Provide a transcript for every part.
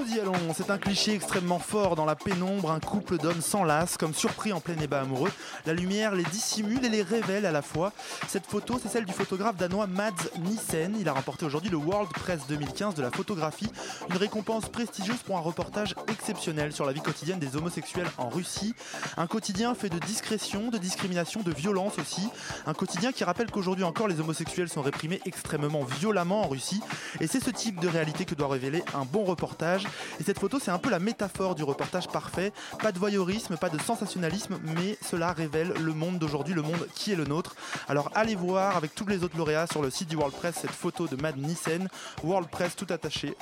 Nous y allons, c'est un cliché extrêmement fort dans la pénombre, un couple d'hommes s'enlace comme surpris en plein débat amoureux. La lumière les dissimule et les révèle à la fois. Cette photo, c'est celle du photographe danois Mads Nissen. Il a remporté aujourd'hui le World Press 2015 de la photographie, une récompense prestigieuse pour un reportage exceptionnel sur la vie quotidienne des homosexuels en Russie. Un quotidien fait de discrétion, de discrimination, de violence aussi. Un quotidien qui rappelle qu'aujourd'hui encore les homosexuels sont réprimés extrêmement violemment en Russie. Et c'est ce type de réalité que doit révéler un bon reportage. Et cette photo, c'est un peu la métaphore du reportage parfait. Pas de voyeurisme, pas de sensationnalisme, mais cela révèle le monde d'aujourd'hui, le monde qui est le nôtre. Alors allez voir avec tous les autres lauréats sur le site du World Press cette photo de Mad Nissen, World Press tout attaché.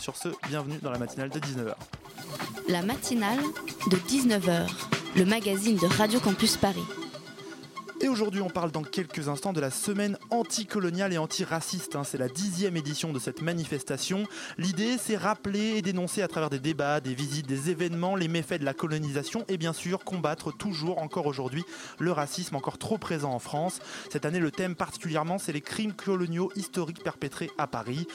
Sur ce, bienvenue dans la matinale de 19h. La matinale de 19h, le magazine de Radio Campus Paris. Et aujourd'hui, on parle dans quelques instants de la semaine anticoloniale et antiraciste. hein. C'est la dixième édition de cette manifestation. L'idée, c'est rappeler et dénoncer à travers des débats, des visites, des événements, les méfaits de la colonisation et bien sûr combattre toujours, encore aujourd'hui, le racisme encore trop présent en France. Cette année, le thème particulièrement, c'est les crimes coloniaux historiques perpétrés à Paris.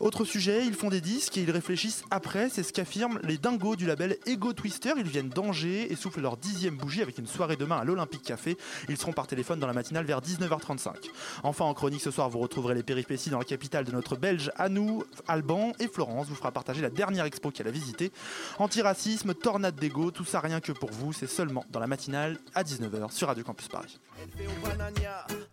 Autre sujet, ils font des disques et ils réfléchissent après, c'est ce qu'affirment les dingos du label Ego Twister. Ils viennent d'Angers et soufflent leur dixième bougie avec une soirée demain à l'Olympique Café. Ils seront par téléphone dans la matinale vers 19h35. Enfin, en chronique ce soir, vous retrouverez les péripéties dans la capitale de notre Belge à nous, Alban et Florence vous fera partager la dernière expo qu'elle a visitée. Antiracisme, tornade d'ego, tout ça rien que pour vous, c'est seulement dans la matinale à 19h sur Radio Campus Paris.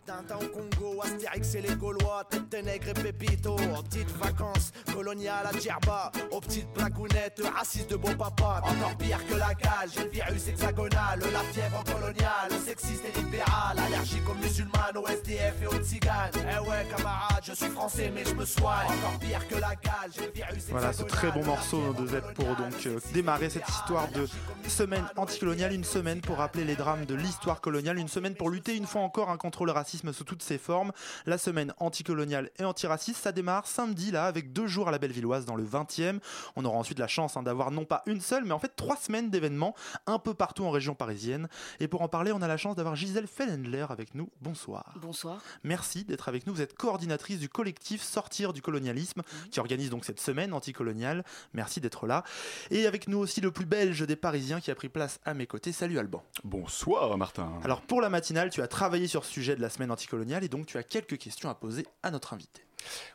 Tintin au Congo, Astérix et les Gaulois, tête de nègre et pépito, en petites vacances, colonial à Djerba, aux petites blagounettes, raciste de beau papa, encore pire que la cale, j'ai le virus hexagonal, la fièvre coloniale, sexiste et libéral, allergique aux musulmanes, aux SDF et aux tziganes. Eh ouais, camarade, je suis français mais je me soigne, encore pire que la cale, j'ai le virus Voilà ce très bon morceau de Z pour donc euh, démarrer cette histoire de semaine anticoloniale, une semaine pour rappeler les drames de l'histoire coloniale, une semaine pour lutter une fois encore hein, contre le racisme sous toutes ses formes. La semaine anticoloniale et antiraciste, ça démarre samedi là avec deux jours à la Bellevilloise dans le 20e. On aura ensuite la chance hein, d'avoir non pas une seule mais en fait trois semaines d'événements un peu partout en région parisienne. Et pour en parler, on a la chance d'avoir Gisèle Fellendler avec nous. Bonsoir. Bonsoir. Merci d'être avec nous. Vous êtes coordinatrice du collectif Sortir du colonialisme qui organise donc cette semaine anticoloniale. Merci d'être là. Et avec nous aussi le plus belge des Parisiens qui a pris place à mes côtés. Salut Alban. Bonsoir Martin. Alors pour la matinale, tu as travaillé sur ce sujet de la semaine anticoloniale et donc tu as quelques questions à poser à notre invité.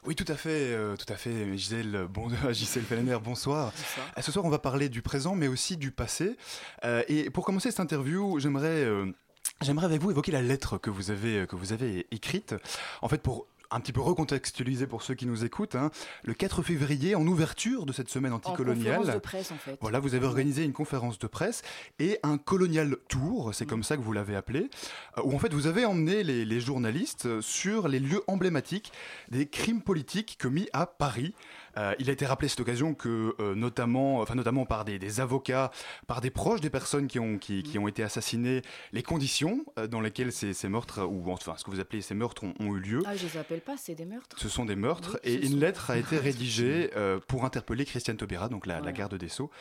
Oui, tout à fait, euh, tout à fait, Gisèle, bon, Gisèle Fellener, bonsoir. Euh, Ce soir, on va parler du présent, mais aussi du passé. Euh, et pour commencer cette interview, j'aimerais, euh, j'aimerais avec vous évoquer la lettre que vous avez, que vous avez écrite. En fait, pour un petit peu recontextualiser pour ceux qui nous écoutent, hein, le 4 février, en ouverture de cette semaine En anticoloniale. conférence de presse, en fait. Voilà, vous avez organisé une conférence de presse et un colonial tour, c'est comme ça que vous l'avez appelé, euh, où en fait vous avez emmené les, les journalistes euh, sur les lieux emblématiques des crimes politiques commis à Paris. Euh, il a été rappelé à cette occasion que euh, notamment, enfin notamment par des, des avocats, par des proches des personnes qui ont, qui, qui ont été assassinées, les conditions euh, dans lesquelles ces, ces meurtres, ou enfin ce que vous appelez ces meurtres ont, ont eu lieu. Ah, je les appelle pas, c'est des meurtres. Ce sont des meurtres Oui, et une lettre a été rédigée euh, pour interpeller Christiane Taubira, donc la, garde des Sceaux,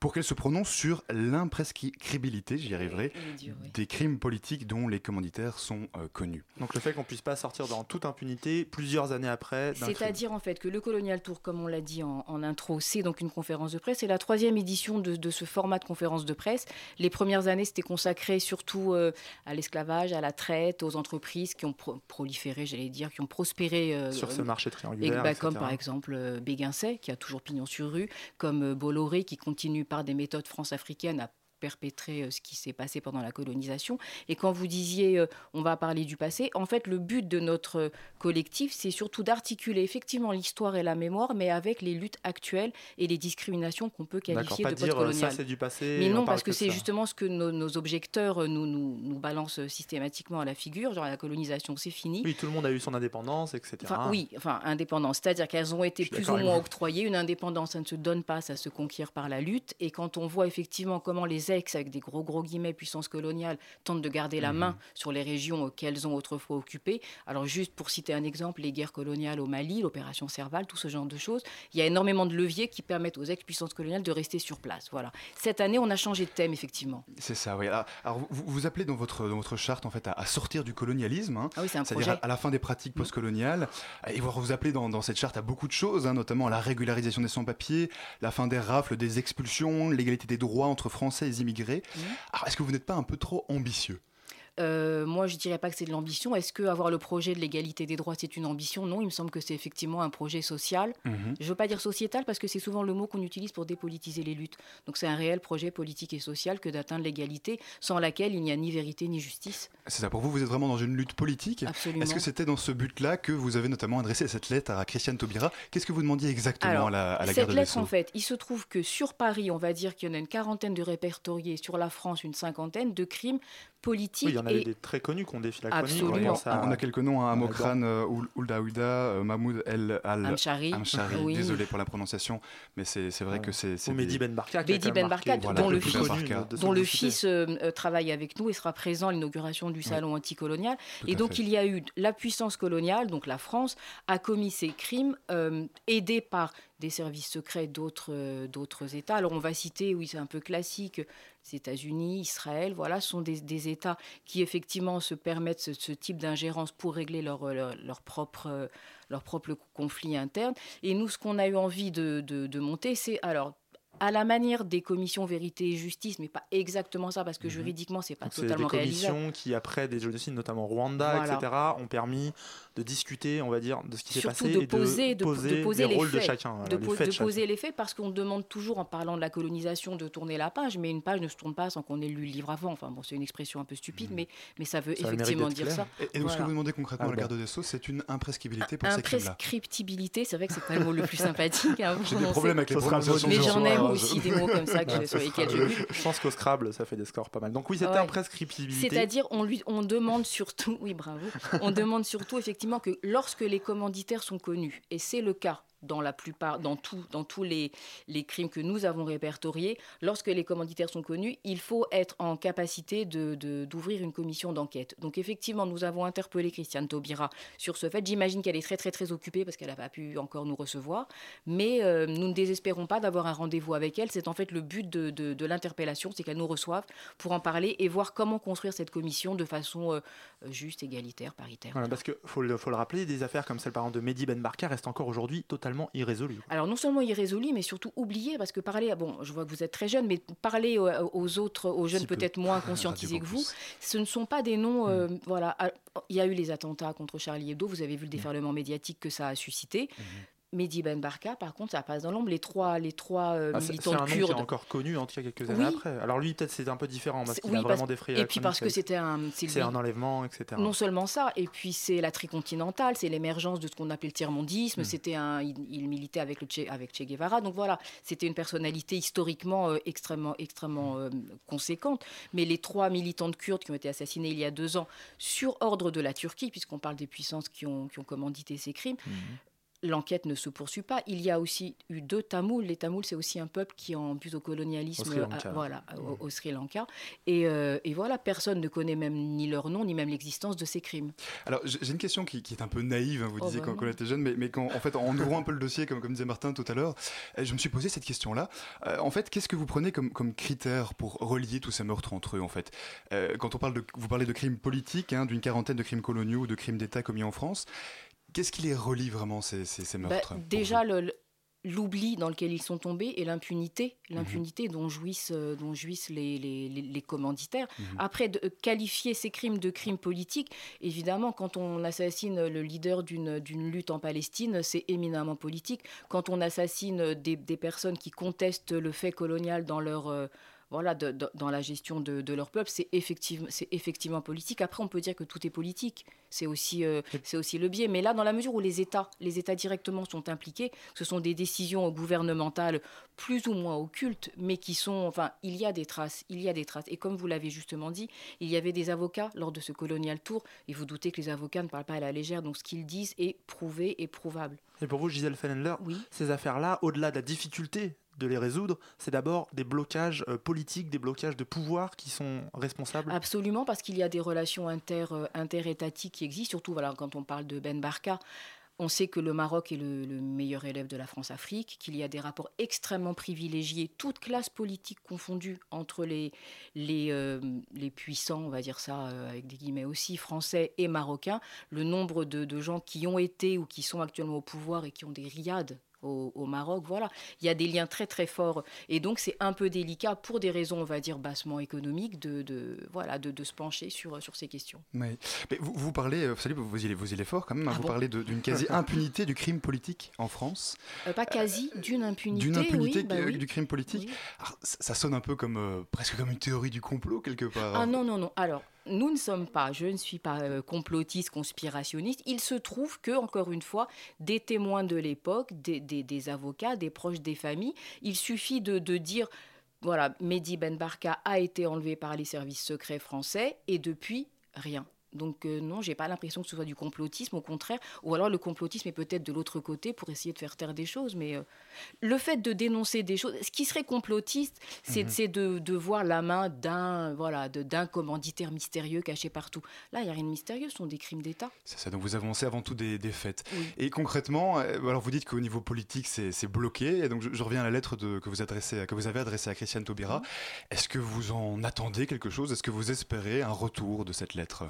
pour qu'elle se prononce sur l'imprescriptibilité, j'y arriverai, oui. des crimes politiques dont les commanditaires sont euh, connus. Donc le fait qu'on puisse pas sortir dans toute impunité plusieurs années après. C'est-à-dire en fait que le Colonial Tour, comme on l'a dit en, en intro, c'est donc une conférence de presse. C'est la troisième édition de, de ce format de conférence de presse. Les premières années, c'était consacré surtout euh, à l'esclavage, à la traite, aux entreprises qui ont pro- proliféré, j'allais dire, qui ont prospéré euh, sur ce marché Et triangulaire. bah, comme par exemple euh, Béguincet, qui a toujours pignon sur rue, comme Bolloré, qui continue par des méthodes france-africaines à perpétrer euh, ce qui s'est passé pendant la colonisation. Et quand vous disiez euh, on va parler du passé, en fait le but de notre collectif c'est surtout d'articuler effectivement l'histoire et la mémoire, mais avec les luttes actuelles et les discriminations qu'on peut qualifier pas de dire euh, ça c'est du passé. Mais non, parce que c'est justement ce que nos, nos objecteurs euh, nous, nous, nous balancent systématiquement à la figure, genre la colonisation c'est fini. Oui, tout le monde a eu son indépendance, etc. Enfin, oui, enfin, indépendance. C'est-à-dire qu'elles ont été plus ou moins octroyées. Une indépendance, ça ne se donne pas, ça se conquiert par la lutte. Et quand on voit effectivement comment les ex, avec des gros gros guillemets, puissances coloniales, tentent de garder la Mhm. main sur les régions qu'elles ont autrefois occupées. Alors, juste pour citer un exemple, les guerres coloniales au Mali, l'opération Serval, tout ce genre de choses. Il y a énormément de leviers qui permettent aux ex-puissances coloniales de rester sur place. Voilà. Cette année, on a changé de thème, effectivement. C'est ça, oui. Alors, alors, vous, vous appelez dans votre, dans votre charte en fait à, à sortir du colonialisme. hein. Ah oui, C'est-à-dire à, à la fin des pratiques Mhm. postcoloniales. Et vous vous appelez dans, dans cette charte à beaucoup de choses, hein, notamment la régularisation des sans-papiers, la fin des rafles, des expulsions, l'égalité des droits entre Français et immigrés. Alors, est-ce que vous n'êtes pas un peu trop ambitieux? Euh, moi, je dirais pas que c'est de l'ambition. Est-ce que avoir le projet de l'égalité des droits, c'est une ambition? Non, il me semble que c'est effectivement un projet social. Mhm. Je veux pas dire sociétal parce que c'est souvent le mot qu'on utilise pour dépolitiser les luttes. Donc c'est un réel projet politique et social que d'atteindre l'égalité, sans laquelle il n'y a ni vérité ni justice. C'est ça, pour vous, vous êtes vraiment dans une lutte politique? Absolument. Est-ce que c'était dans ce but-là que vous avez notamment adressé cette lettre à Christiane Taubira? Qu'est-ce que vous demandiez exactement Alors, à la, à la Cette lettre, en fait, il se trouve que sur Paris, on va dire qu'il y en a une quarantaine de répertoriés, sur la France, une cinquantaine de crimes politiques. Oui, il y en avait et des très connus qu'on défie la chronique. Absolument. On pense à- On a quelques noms, hein, Amokran, euh, Oul- Oulda Ouida, euh, Mahmoud El Al Amchari. Amchari. Oui. Désolé pour la prononciation, mais c'est c'est vrai Ouais. que c'est. c'est Ou Mehdi des- Ben Barka. qui a Mehdi Ben Barka, voilà, dont le fils- dont le euh, travaille avec nous et sera présent à l'inauguration du salon anticolonial. Tout Et donc fait. il y a eu la puissance coloniale, donc la France, a commis ces crimes euh, aidés par des services secrets d'autres euh, d'autres États. Alors on va citer, oui c'est un peu classique, les États-Unis, Israël, voilà, sont des, des États qui effectivement se permettent ce, ce type d'ingérence pour régler leur, leur, leur propre, euh, leur propre conflit interne. Et nous, ce qu'on a eu envie de, de, de monter, c'est alors à la manière des commissions vérité et justice, mais pas exactement ça, parce que Mhm. juridiquement, c'est pas Donc, C'est des totalement réalisable. commissions qui, après des génocides, notamment Rwanda, Voilà. etc., ont permis de discuter, on va dire, de ce qui s'est passé de et poser- de- de de poser, poser les les rôles de faits. chacun. voilà, de, les po- faits de de chacun. poser les faits parce qu'on demande toujours en parlant de la colonisation de tourner la page, mais une page ne se tourne pas sans qu'on ait lu le livre avant. Enfin bon, c'est une expression un peu stupide, Mhm. mais, mais ça veut Ça effectivement dire clair. ça. Et, et donc, ce que vous demandez concrètement à la Albert. garde des Sceaux, c'est une imprescriptibilité pour ces crimes-là. Imprescriptibilité, c'est vrai que c'est pas le mot le plus sympathique à J'ai des problèmes avec les prononciations. Mais j'en aime aussi des mots comme ça que, sur lesquels je pense qu'au Scrabble, ça fait des scores pas mal. Donc oui, c'était Ouais. imprescriptibilité. C'est-à-dire, on lui, on demande surtout, oui, bravo, on demande surtout effectivement que lorsque les commanditaires sont connus, et c'est le cas dans la plupart, dans, tout, dans tous les, les crimes que nous avons répertoriés, lorsque les commanditaires sont connus, il faut être en capacité de- de- d'ouvrir une commission d'enquête. Donc effectivement, nous avons interpellé Christiane Taubira sur ce fait. J'imagine qu'elle est très très très occupée parce qu'elle n'a pas pu encore nous recevoir, mais euh, nous ne désespérons pas d'avoir un rendez-vous avec elle. C'est en fait le but de, de- de l'interpellation, c'est qu'elle nous reçoive pour en parler et voir comment construire cette commission de façon euh, juste, égalitaire, paritaire. Parce qu'il faut le, faut le rappeler, des affaires comme celle par exemple de Mehdi Ben Barka restent encore aujourd'hui totalement irrésolues. Alors non seulement irrésolu, mais surtout oublié, parce que parler, bon, je vois que vous êtes très jeune, mais parler aux, aux autres, aux jeunes peu. peut-être moins conscientisés que vous, ce ne sont pas des noms, euh, voilà. Ah, Il y a eu les attentats contre Charlie Hebdo, vous avez vu le déferlement médiatique que ça a suscité. Mehdi Ben Barka, par contre, ça passe dans l'ombre. Les trois, les trois euh, Ah, c'est c'est militants un nom qui est kurdes. encore connu, en tout cas quelques années Oui. après. Alors lui, peut-être c'est un peu différent, parce C'est- qu'il oui, a parce- vraiment défrayé Et puis parce que c'était un, c'est c'est un enlèvement, etc. Non seulement ça, et puis c'est la tricontinentale, c'est l'émergence de ce qu'on appelait le tiers-mondisme. Mm. C'était un, il, il militait avec le che, avec Che Guevara, donc voilà, c'était une personnalité historiquement euh, extrêmement, extrêmement euh, conséquente. Mais les trois militantes kurdes qui ont été assassinées il y a deux ans sur ordre de la Turquie, puisqu'on parle des puissances qui ont, qui ont commandité ces crimes. Mhm. L'enquête ne se poursuit pas. Il y a aussi eu deux Tamouls. Les Tamouls, c'est aussi un peuple qui en plus au colonialisme, Au Sri Lanka. euh, voilà, au, au Sri Lanka. Et, euh, et voilà, personne ne connaît même ni leur nom, ni même l'existence de ces crimes. Alors, j'ai une question qui, qui est un peu naïve, hein, vous Oh, disiez bah quand, quand on était jeune, mais, mais quand, en fait, en ouvrant un peu le dossier, comme, comme disait Martin tout à l'heure, euh, je me suis posé cette question-là. Euh, en fait, qu'est-ce que vous prenez comme, comme critère pour relier tous ces meurtres entre eux, en fait? Euh, Quand on parle de, vous parlez de crimes politiques, hein, d'une quarantaine de crimes coloniaux ou de crimes d'État commis en France, qu'est-ce qui les relie vraiment, ces, ces, ces Bah, meurtres déjà, le- l'oubli dans lequel ils sont tombés et l'impunité, Mhm. l'impunité dont jouissent, euh, dont jouissent les, les- les- les commanditaires. Mhm. Après, de, euh, qualifier ces crimes de crimes politiques, évidemment, quand on assassine le leader d'une d'une lutte en Palestine, c'est éminemment politique. Quand on assassine des, des personnes qui contestent le fait colonial dans leur... euh, voilà, dans la gestion de, leur peuple, c'est effectivement, politique. Après, on peut dire que tout est politique. C'est aussi, euh, c'est aussi le biais. Mais là, dans la mesure où les États, les États directement sont impliqués, ce sont des décisions gouvernementales plus ou moins occultes, mais qui sont, enfin, il y a des traces, il y a des traces. Et comme vous l'avez justement dit, il y avait des avocats lors de ce colonial tour. Et vous doutez que les avocats ne parlent pas à la légère, donc ce qu'ils disent est prouvé et prouvable. Et pour vous, Gisèle Fennendler, ces affaires-là, au-delà de la difficulté de les résoudre, c'est d'abord des blocages euh, politiques, des blocages de pouvoir qui sont responsables Absolument, parce qu'il y a des relations inter, euh, interétatiques qui existent, surtout voilà, quand on parle de Ben Barka. On sait que le Maroc est le, meilleur élève de la France-Afrique, qu'il y a des rapports extrêmement privilégiés, toutes classes politiques confondues, entre les, euh, puissants, on va dire ça avec des guillemets aussi, français et marocains. Le nombre de, de, gens qui ont été ou qui sont actuellement au pouvoir et qui ont des riades au, Maroc. Voilà, il y a des liens très très forts et donc c'est un peu délicat pour des raisons, on va dire, bassement économiques, de, voilà, de, se pencher sur, sur ces questions. Mais, vous, vous, parlez, vous savez, vous y, vous y fort quand même, hein, ah vous parlez d'une quasi-impunité du crime politique en France. Euh, pas quasi, d'une impunité. D'une impunité bah du crime politique. ça sonne un peu comme, euh, presque comme une théorie du complot quelque part. Ah non, non, non. Alors, nous ne sommes pas, je ne suis pas euh, complotiste, conspirationniste. Il se trouve que, encore une fois, des témoins de l'époque, des, avocats, des proches des familles, il suffit de, de dire voilà, Mehdi Ben Barka a été enlevé par les services secrets français et depuis, rien. Donc non, euh, non, j'ai pas l'impression que ce soit du complotisme, au contraire. Ou alors le complotisme est peut-être de l'autre côté pour essayer de faire taire des choses. Mais euh, le fait de dénoncer des choses, ce qui serait complotiste, c'est mhm. de, voir la main d'un voilà, d'un commanditaire mystérieux caché partout. Là, il n'y a rien de mystérieux, ce sont des crimes d'État. C'est ça, donc vous avancez avant tout des, faits. Et concrètement, euh, alors vous dites qu'au niveau politique, c'est bloqué. Et donc je, reviens à la lettre de, que, vous adressez, que vous avez adressée à Christiane Taubira. Mhm. Est-ce que vous en attendez quelque chose? Est-ce que vous espérez un retour de cette lettre?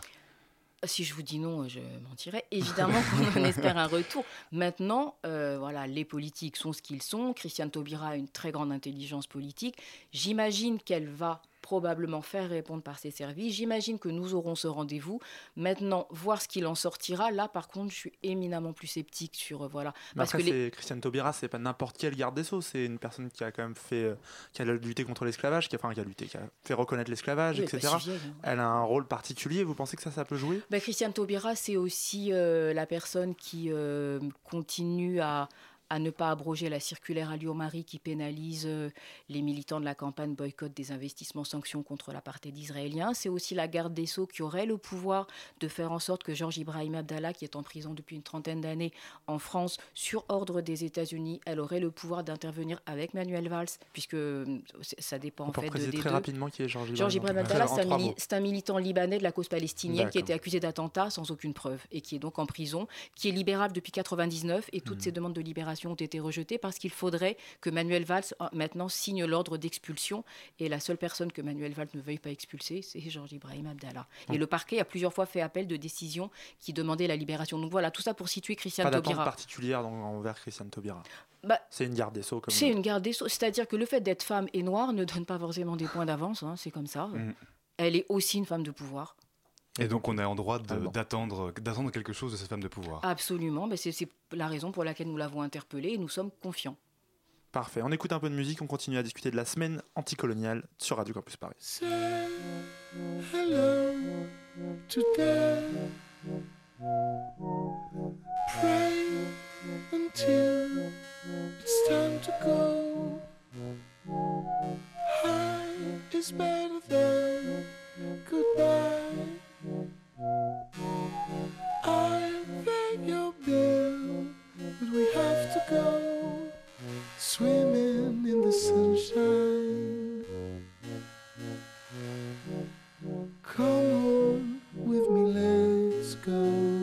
Si je vous dis non, je mentirais. Évidemment qu'on espère un retour. Maintenant, euh, voilà, les politiques sont ce qu'ils sont. Christiane Taubira a une très grande intelligence politique. J'imagine qu'elle va probablement faire répondre par ses services. J'imagine que nous aurons ce rendez-vous. Maintenant, voir ce qu'il en sortira, là, par contre, je suis éminemment plus sceptique sur euh, voilà. Parce que les... Christiane Taubira, c'est pas n'importe quel garde des sceaux, c'est une personne qui a quand même fait, euh, qui a lutté contre l'esclavage, qui a, enfin, qui a lutté, qui a fait reconnaître l'esclavage, etc. Hein. Elle a un rôle particulier. Vous pensez que ça, ça peut jouer? Ben, Christiane Taubira, c'est aussi euh, la personne qui continue à à ne pas abroger la circulaire Alliot-Marie qui pénalise euh, les militants de la campagne boycott des investissements sanctions contre l'apartheid israélien. C'est aussi la garde des Sceaux qui aurait le pouvoir de faire en sorte que Georges Ibrahim Abdallah, qui est en prison depuis une trentaine d'années en France, sur ordre des États-Unis, elle aurait le pouvoir d'intervenir avec Manuel Valls, puisque euh, ça dépend en fait de, très rapidement qui est Georges Ibrahim, Abdallah. c'est un, militant libanais de la cause palestinienne qui a été accusé d'attentat sans aucune preuve et qui est donc en prison, qui est libérable depuis 99 et toutes hmm. ses demandes de libération ont été rejetées parce qu'il faudrait que Manuel Valls euh, maintenant signe l'ordre d'expulsion. Et la seule personne que Manuel Valls ne veuille pas expulser, c'est Georges Ibrahim Abdallah. Et le parquet a plusieurs fois fait appel de décisions qui demandaient la libération. Donc voilà, tout ça pour situer Christiane Taubira. Pas particulière envers Christiane Taubira. Bah, c'est une garde des Sceaux. C'est une garde des Sceaux. C'est-à-dire que le fait d'être femme et noire ne donne pas forcément des points d'avance. Hein, c'est comme ça. Mm. Elle est aussi une femme de pouvoir. Et donc on est en droit d'attendre quelque chose de cette femme de pouvoir. Absolument, c'est la raison pour laquelle nous l'avons interpellée et nous sommes confiants. Parfait, on écoute un peu de musique, on continue à discuter de la semaine anticoloniale sur Radio Campus Paris. I pay your bill, but we have to go swimming in the sunshine. Come on with me, let's my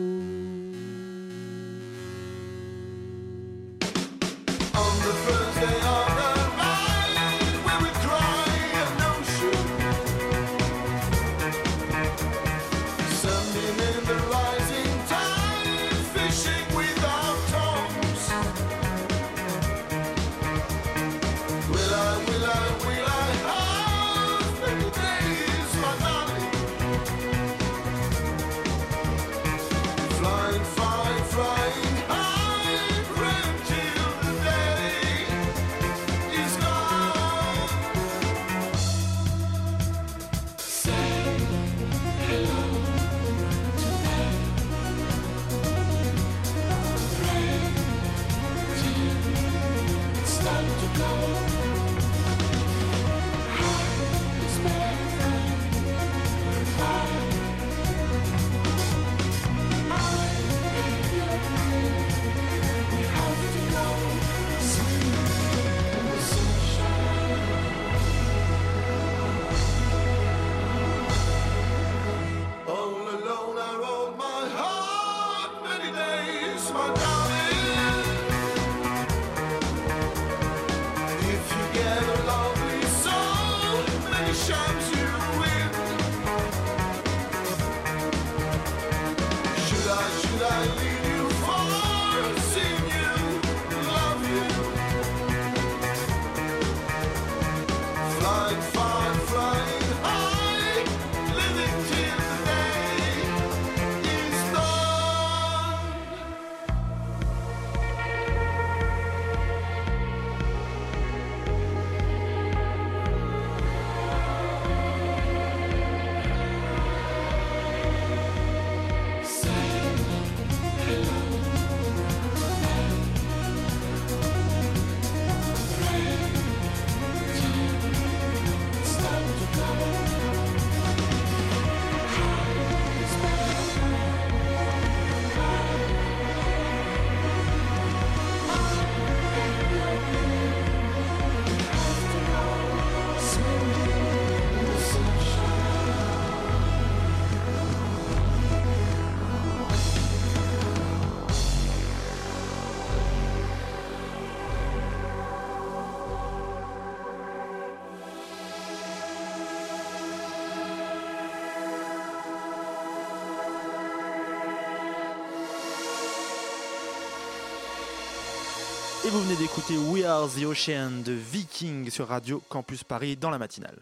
Et vous venez d'écouter We Are the Ocean de Viking sur Radio Campus Paris dans la matinale.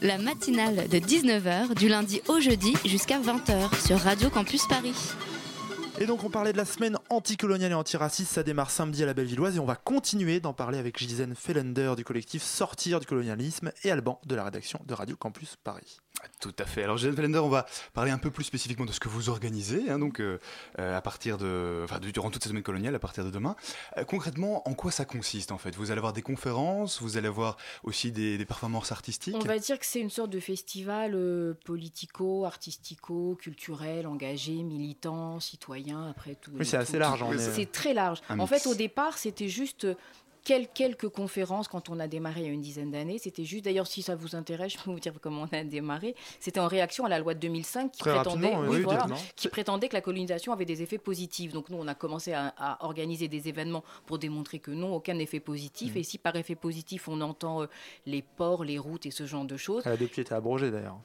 La matinale de 19h du lundi au jeudi jusqu'à 20h sur Radio Campus Paris. Et donc on parlait de la semaine anticoloniale et antiraciste, ça démarre samedi à la Bellevilloise et on va continuer d'en parler avec Gisèle Fellender du collectif Sortir du colonialisme et Alban de la rédaction de Radio Campus Paris. Tout à fait. Alors, Jeanne Fellender, on va parler un peu plus spécifiquement de ce que vous organisez, hein, donc euh, euh, à partir de, enfin, durant toute cette semaine coloniale, à partir de demain. Euh, concrètement, en quoi ça consiste en fait? Vous allez avoir des conférences, vous allez avoir aussi des, des performances artistiques? On va dire que c'est une sorte de festival euh, politico, artistico, culturel, engagé, militant, citoyen, après tout. Oui, c'est assez large, est- C'est très large. En fait, au départ, c'était juste euh, quel- quelques conférences quand on a démarré il y a une dizaine d'années. C'était juste, d'ailleurs, si ça vous intéresse, je peux vous dire comment on a démarré. C'était en réaction à la loi de 2005 qui Très prétendait, rapidement, oui, oui, voilà, dites-moi. qui prétendait que la colonisation avait des effets positifs. Donc nous, on a commencé à, à organiser des événements pour démontrer que non, aucun effet Mmh. positif. Et si par effet positif, on entend euh, les ports, les routes et ce genre de choses, Elle a depuis été abrogée d'ailleurs.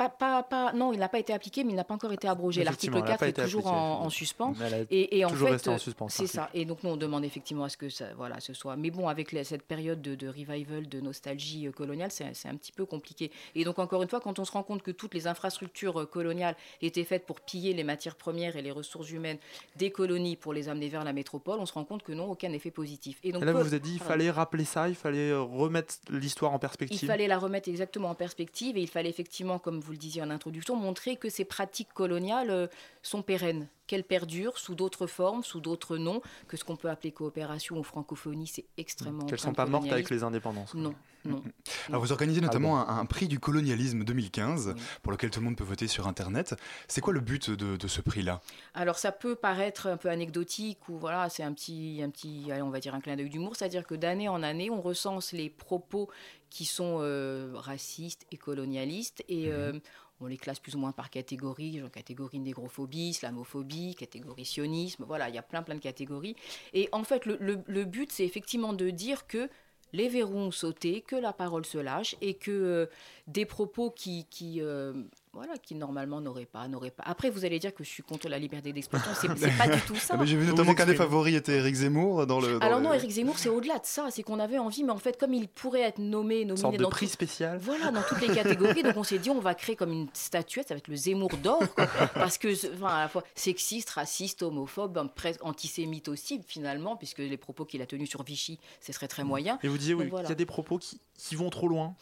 Pas, pas, pas- non, il n'a pas été appliqué, mais il n'a pas encore été abrogé. L'article Effectivement, elle a 4 pas est toujours appliqué, en, suspens. Et, et en toujours fait, resté en suspens, c'est ça. Et donc nous, on demande effectivement à ce que ça, voilà, ce soit. Mais bon, avec cette période de, de revival, de nostalgie euh, coloniale, c'est un petit peu compliqué. Et donc encore une fois, quand on se rend compte que toutes les infrastructures euh, coloniales étaient faites pour piller les matières premières et les ressources humaines des colonies pour les amener vers la métropole, on se rend compte que non, aucun effet positif. Et donc Et là, vous vous êtes dit, il fallait rappeler ça, il fallait euh, remettre l'histoire en perspective. Il fallait la remettre exactement en perspective et il fallait effectivement, comme vous le disiez en introduction, montrer que ces pratiques coloniales euh, sont pérennes, qu'elles perdurent sous d'autres formes, sous d'autres noms, que ce qu'on peut appeler coopération ou francophonie, c'est extrêmement. Qu'elles empreint sont pas mortes avec les indépendances. Non, non. Alors, vous organisez notamment Ah un, un prix du colonialisme 2015, Oui. pour lequel tout le monde peut voter sur Internet. C'est quoi le but de, de ce prix-là? Alors ça peut paraître un peu anecdotique ou voilà, c'est un petit, un petit, allez, on va dire un clin d'œil d'humour, c'est-à-dire que d'année en année, on recense les propos qui sont euh, racistes et colonialistes et euh, on les classe plus ou moins par catégorie, genre catégorie négrophobie, islamophobie, catégorie sionisme, voilà, il y a plein plein de catégories. Et en fait, le, but, c'est effectivement de dire que les verrous ont sauté, que la parole se lâche et que euh, des propos qui, qui euh, voilà, qui normalement n'auraient pas, n'auraient pas. Après, vous allez dire que je suis contre la liberté d'expression, c'est c'est pas du tout ça. Ah, mais J'ai vu notamment qu'un des favoris était Eric Zemmour dans le. dans Alors non, Éric Zemmour, c'est au-delà de ça, c'est qu'on avait envie, mais en fait, comme il pourrait être nommé, nominé sorte de dans prix tout- spécial. voilà, dans toutes les catégories. Donc on s'est dit, on va créer comme une statuette, ça va être le Zemmour d'or, quoi. parce que, enfin, à la fois sexiste, raciste, homophobe, ben, presque antisémite aussi, finalement, puisque les propos qu'il a tenus sur Vichy, ce serait très moyen. Et vous disiez, oui, voilà. il y a des propos qui, qui vont trop loin.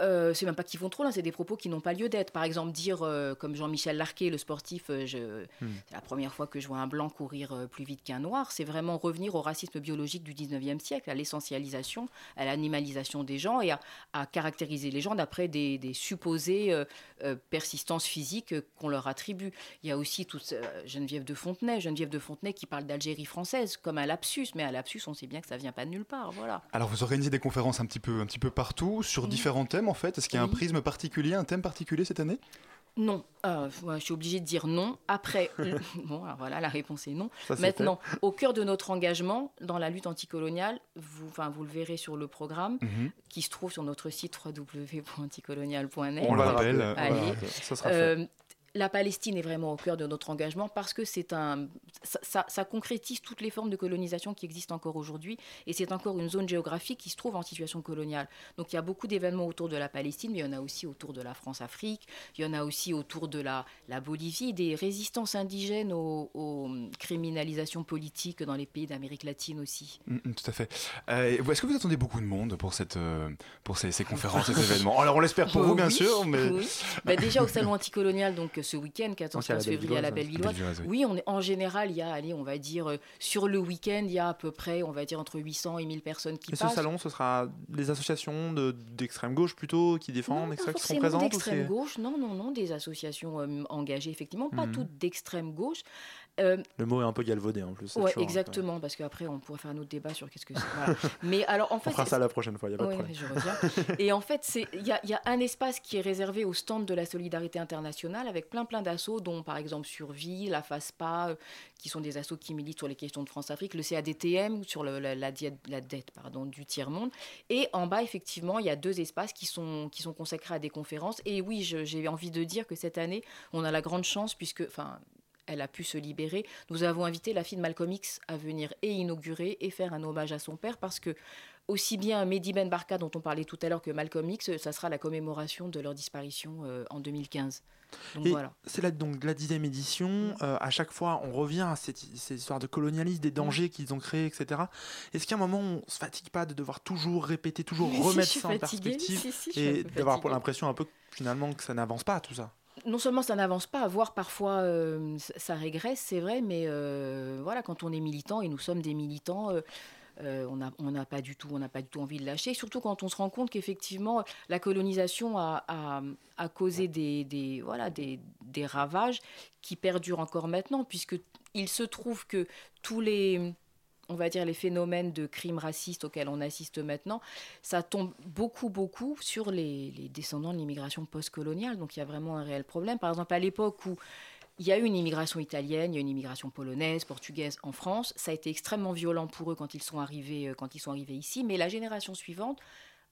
Euh, c'est même pas qu'ils vont trop loin, c'est des propos qui n'ont pas lieu d'être. Par exemple, dire, euh, comme Jean-Michel Larquet, le sportif, euh, je- Hmm. c'est la première fois que je vois un blanc courir euh, plus vite qu'un noir, c'est vraiment revenir au racisme biologique du 19e siècle, à l'essentialisation, à l'animalisation des gens et à, à caractériser les gens d'après des, des supposées persistances physiques qu'on leur attribue. Il y a aussi toute Geneviève de Fontenay, Geneviève de Fontenay qui parle d'Algérie française comme un lapsus, mais un lapsus, on sait bien que ça vient pas de nulle part. Voilà. Alors, vous organisez des conférences un petit peu, un petit peu partout sur Oui. différents thèmes en fait? Est-ce qu'il y a un prisme particulier, un thème particulier cette année? Non, Euh, je suis obligée de dire non. Après, bon, alors voilà, la réponse est non. Ça, Maintenant, au cœur de notre engagement dans la lutte anticoloniale, vous, enfin, vous le verrez sur le programme Mhm. qui se trouve sur notre site www.anticolonial.net. On le rappelle. Allez. Voilà, ça sera fait. Euh, la Palestine est vraiment au cœur de notre engagement parce que c'est un, ça, ça- ça concrétise toutes les formes de colonisation qui existent encore aujourd'hui et c'est encore une zone géographique qui se trouve en situation coloniale. Donc il y a beaucoup d'événements autour de la Palestine, mais il y en a aussi autour de la France-Afrique, il y en a aussi autour de la, la Bolivie, des résistances indigènes aux, aux criminalisations politiques dans les pays d'Amérique latine aussi. Mm, mm, tout à fait. Euh, Est-ce que vous attendez beaucoup de monde pour, cette, euh, pour ces, ces conférences, ces événements? Alors on l'espère pour Euh, vous, bien oui, sûr, mais. oui. Bah, déjà au salon anticolonial, donc ce week-end, 14-15 Donc, à la février à la Bellevilloise. Bellevilloise, oui. On est, en général, il y a, allez, on va dire, euh, sur le week-end, il y a à peu près, on va dire, entre 800 et 1000 personnes qui Et ce passent. salon, ce sera des associations de- d'extrême gauche plutôt qui non, défendent, pas etc., qui seront forcément présentes d'extrême gauche, non, non, non, des associations euh, engagées, effectivement, pas Mhm. toutes d'extrême gauche. Euh, Le mot est un peu galvaudé en plus. ouais, un peu- exactement, parce qu'après, on pourrait faire un autre débat sur qu'est-ce que c'est. voilà. Mais alors, en fait, On fera ça la prochaine fois, il n'y a pas de Oui, problème. je reviens. Et en fait, il y, a- il y a un espace qui est réservé au stand de la solidarité internationale avec plein plein d'assauts, dont par exemple Survie, la FASPA, euh, qui sont des assos qui militent sur les questions de France-Afrique, le CADTM sur le- la, la diète- la dette pardon, du tiers-monde. Et en bas, effectivement, il y a deux espaces qui sont, qui sont consacrés à des conférences. Et oui, j'ai envie de dire que cette année, on a la grande chance, puisque... Enfin, elle a pu se libérer. Nous avons invité la fille de Malcolm X à venir et inaugurer et faire un hommage à son père parce que aussi bien Mehdi Ben Barka, dont on parlait tout à l'heure, que Malcolm X, ça sera la commémoration de leur disparition euh, en 2015. Donc voilà. C'est la, donc la dixième édition. Euh, à chaque fois, on revient à cette- ces histoires de colonialisme, des dangers qu'ils ont créés, etc. Est-ce qu'à un moment, on se fatigue pas de devoir toujours répéter, toujours Mais remettre ça en fatiguée. perspective Si, si, et d'avoir l'impression un peu finalement que ça n'avance pas tout ça? Non seulement ça n'avance pas, voire parfois euh, ça- régresse, c'est vrai, mais euh, voilà, quand on est militant, et nous sommes des militants, euh, on n'a on pas du tout, on n'a pas du tout envie de lâcher. Surtout quand on se rend compte qu'effectivement la colonisation a, a- a causé des, des- voilà des, des ravages qui perdurent encore maintenant, puisque il se trouve que tous les on va dire les phénomènes de crimes racistes auxquels on assiste maintenant, ça tombe beaucoup, beaucoup sur les, descendants de l'immigration postcoloniale. Donc il y a vraiment un réel problème. Par exemple, à l'époque où il y a eu une immigration italienne, il y a eu une immigration polonaise, portugaise en France, ça a été extrêmement violent pour eux quand ils sont arrivés, euh, quand ils sont arrivés ici. Mais la génération suivante,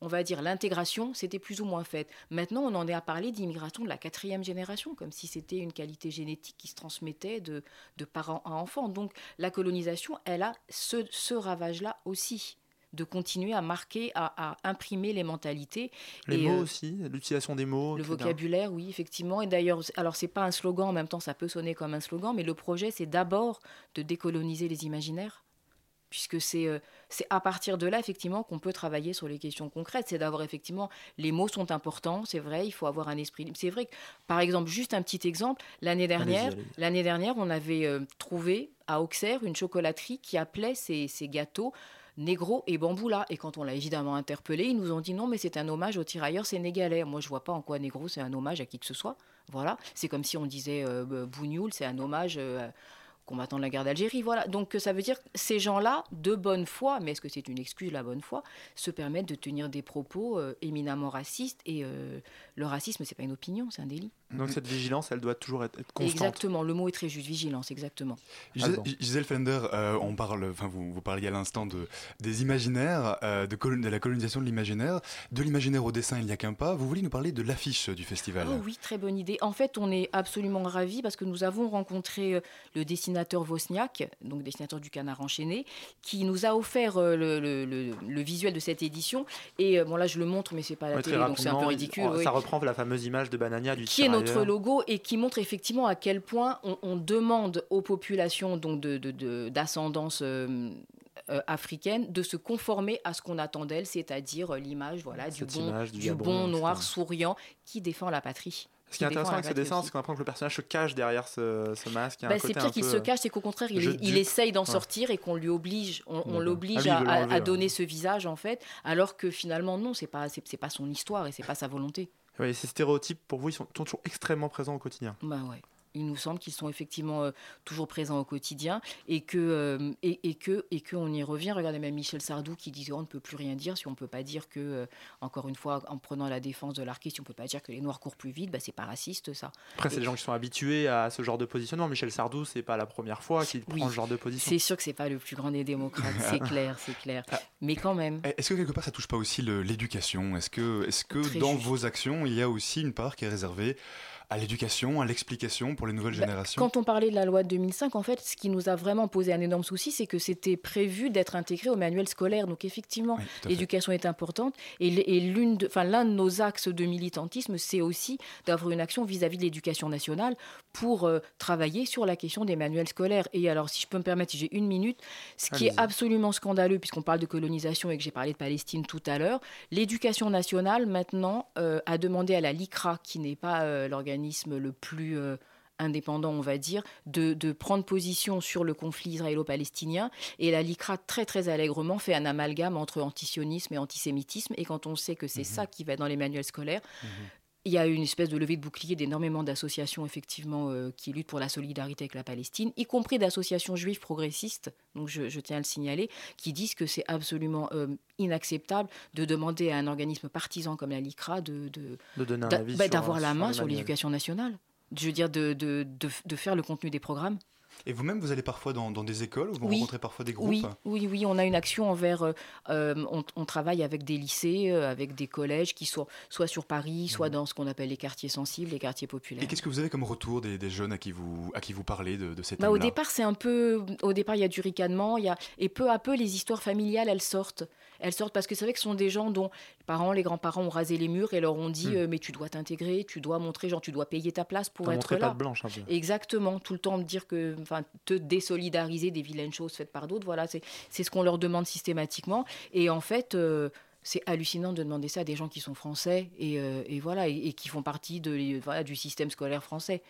on va dire l'intégration, c'était plus ou moins faite. Maintenant, on en est à parler d'immigration de la quatrième génération, comme si c'était une qualité génétique qui se transmettait de, de parents à enfants. Donc la colonisation, elle a ce, ce ravage-là aussi, de continuer à marquer, à, à imprimer les mentalités. Les Et, mots euh, aussi, l'utilisation des mots. Le etc. vocabulaire, oui, effectivement. Et d'ailleurs, alors c'est pas un slogan, en même temps, ça peut sonner comme un slogan, mais le projet, c'est d'abord de décoloniser les imaginaires, puisque c'est euh, c'est à partir de là, effectivement, qu'on peut travailler sur les questions concrètes. C'est d'avoir, effectivement, les mots sont importants, c'est vrai, il faut avoir un esprit. C'est vrai que, par exemple, juste un petit exemple, l'année dernière, l'année dernière, on avait euh, trouvé à Auxerre une chocolaterie qui appelait ses, ses gâteaux Négro et Bamboula. Et quand on l'a évidemment interpellé, ils nous ont dit non, mais c'est un hommage aux tirailleurs sénégalais. Moi, je vois pas en quoi Négro, c'est un hommage à qui que ce soit. Voilà. C'est comme si on disait euh, Bougnoul, c'est un hommage euh, combattant de la guerre d'Algérie. Voilà. Donc, ça veut dire que ces gens-là, de bonne foi, mais est-ce que c'est une excuse, la bonne foi, se permettent de tenir des propos euh, éminemment racistes. Et euh, le racisme, c'est pas une opinion, c'est un délit. Donc cette vigilance, elle doit toujours être, être constante. Exactement. Le mot est très juste. Vigilance, exactement. Gisèle, Alban. Gisèle Fender, euh, on parle, enfin vous, vous parliez à l'instant de, des imaginaires, euh, de, colon- de la colonisation de l'imaginaire, de l'imaginaire au dessin il n'y a qu'un pas. Vous voulez nous parler de l'affiche du festival Oh oui, très bonne idée. En fait, on est absolument ravis parce que nous avons rencontré euh, le dessinateur Vosniak, donc dessinateur du Canard enchaîné, qui nous a offert le, le- le- le visuel de cette édition. Et bon, là, je le montre, mais c'est pas à la Ouais, très télé, donc c'est un peu ridicule. il- oui. Ça reprend la fameuse image de Banania du qui est notre logo et qui montre effectivement à quel point on, on demande aux populations donc de, de- d'ascendance euh, euh, africaine de se conformer à ce qu'on attend d'elles, c'est-à-dire euh, l'image voilà, du bon, image du du Gabon, bon etc. noir souriant qui défend la patrie. Ce qui est intéressant avec ce dessin, c'est qu'on apprend que le personnage se cache derrière ce, ce masque. Bah, c'est pire qu'il se cache, c'est qu'au contraire, il, essaye d'en Ouais. sortir et qu'on lui oblige, on, l'oblige Ah, à, ouais. donner ce visage en fait, alors que finalement non, c'est pas c'est pas son histoire et c'est pas sa volonté. Ouais, ces stéréotypes, pour vous, ils sont toujours extrêmement présents au quotidien? Bah ouais. Il nous semble qu'ils sont effectivement euh, toujours présents au quotidien et que euh, et, et que et que on y revient. Regardez même Michel Sardou qui disait on ne peut plus rien dire si on ne peut pas dire que euh, encore une fois en prenant la défense de l'artiste, si on ne peut pas dire que les noirs courent plus vite, bah, c'est pas raciste ça. Après, c'est Et- des gens qui sont habitués à ce genre de positionnement. Michel Sardou, c'est pas la première fois qu'il Oui. prend ce genre de position. C'est sûr que c'est pas le plus grand des démocrates, c'est clair, c'est clair. Mais quand même. Eh, Est-ce que quelque part ça touche pas aussi le- l'éducation? Est-ce que, est que Très dans juste. vos actions il y a aussi une part qui est réservée à l'éducation, à l'explication pour les nouvelles Bah, générations Quand on parlait de la loi de 2005, en fait, ce qui nous a vraiment posé un énorme souci, c'est que c'était prévu d'être intégré au manuel scolaire. Donc effectivement, Oui, l'éducation est importante. Et, l'une de- enfin, l'un de nos axes de militantisme, c'est aussi d'avoir une action vis-à-vis de l'éducation nationale pour euh, travailler sur la question des manuels scolaires. Et alors, si je peux me permettre, si j'ai une minute, ce qui est absolument scandaleux, puisqu'on parle de colonisation et que j'ai parlé de Palestine tout à l'heure, l'éducation nationale, maintenant, euh, a demandé à la LICRA, qui n'est pas euh, l'organisme le plus euh, indépendant, on va dire, de, de prendre position sur le conflit israélo-palestinien. Et la LICRA, très très allègrement, fait un amalgame entre antisionisme et antisémitisme. Et quand on sait que c'est ça qui va dans les manuels scolaires, il y a une espèce de levée de bouclier d'énormément d'associations, effectivement, euh, qui luttent pour la solidarité avec la Palestine, y compris d'associations juives progressistes, donc je, je tiens à le signaler, qui disent que c'est absolument euh, inacceptable de demander à un organisme partisan comme la LICRA de, bah, d'avoir la sur main sur l'éducation nationale. Je veux dire, de, de, de, de faire le contenu des programmes. Et vous-même, vous allez parfois dans, dans des écoles, vous Oui. rencontrez parfois des groupes Oui, oui, oui, on a une action envers. euh, on, on travaille avec des lycées, euh, avec des collèges qui sont soit sur Paris, soit dans ce qu'on appelle les quartiers sensibles, les quartiers populaires. Et qu'est-ce que vous avez comme retour des, des jeunes à qui vous, à qui vous parlez de, de ces Bah, au départ, c'est un peu. Au départ, il y a du ricanement, il y a et peu à peu, les histoires familiales, elles sortent. Elles sortent parce que c'est vrai que ce sont des gens dont les parents, les grands-parents ont rasé les murs et leur ont dit Hmm. euh, mais tu dois t'intégrer, tu dois montrer, genre tu dois payer ta place pour être là. blanche un peu. Exactement, tout le temps dire que, enfin, te désolidariser des vilaines choses faites par d'autres, voilà, c'est c'est ce qu'on leur demande systématiquement. Et en fait, euh, c'est hallucinant de demander ça à des gens qui sont français et, euh, et voilà, et, et qui font partie de, voilà, du système scolaire français.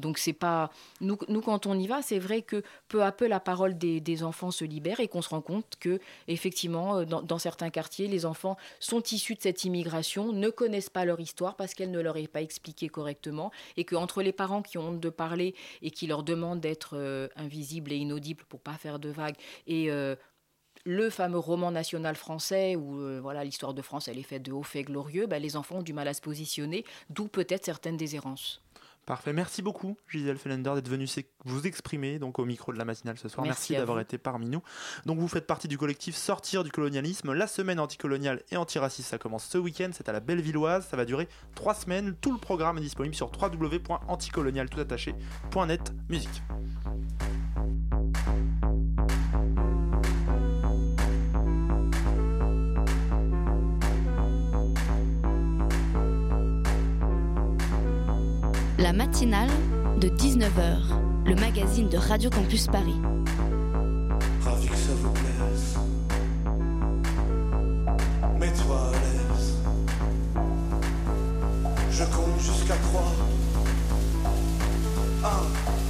Donc c'est pas nous, quand on y va, c'est vrai que peu à peu la parole des, enfants se libère et qu'on se rend compte que effectivement euh, dans, certains quartiers, les enfants sont issus de cette immigration, ne connaissent pas leur histoire parce qu'elle ne leur est pas expliquée correctement et que entre les parents qui ont honte de parler et qui leur demandent d'être euh, invisibles et inaudibles pour pas faire de vagues et euh, le fameux roman national français où voilà l'histoire de France elle est faite de hauts faits glorieux, bah, les enfants ont du mal à se positionner, d'où peut-être certaines déshérences. Parfait. Merci beaucoup, Gisèle Fellender, d'être venue vous exprimer donc au micro de la matinale ce soir. Merci d'avoir été parmi nous. Donc, vous faites partie du collectif Sortir du colonialisme. La semaine anticoloniale et antiraciste, ça commence ce week-end. C'est à la Bellevilloise. Ça va durer trois semaines. Tout le programme est disponible sur www.anticolonial.net. Musique. La matinale de 19h, le magazine de Radio Campus Paris. Ravi que ça vous plaise. Mets-toi à l'aise. Je compte jusqu'à 3. 1.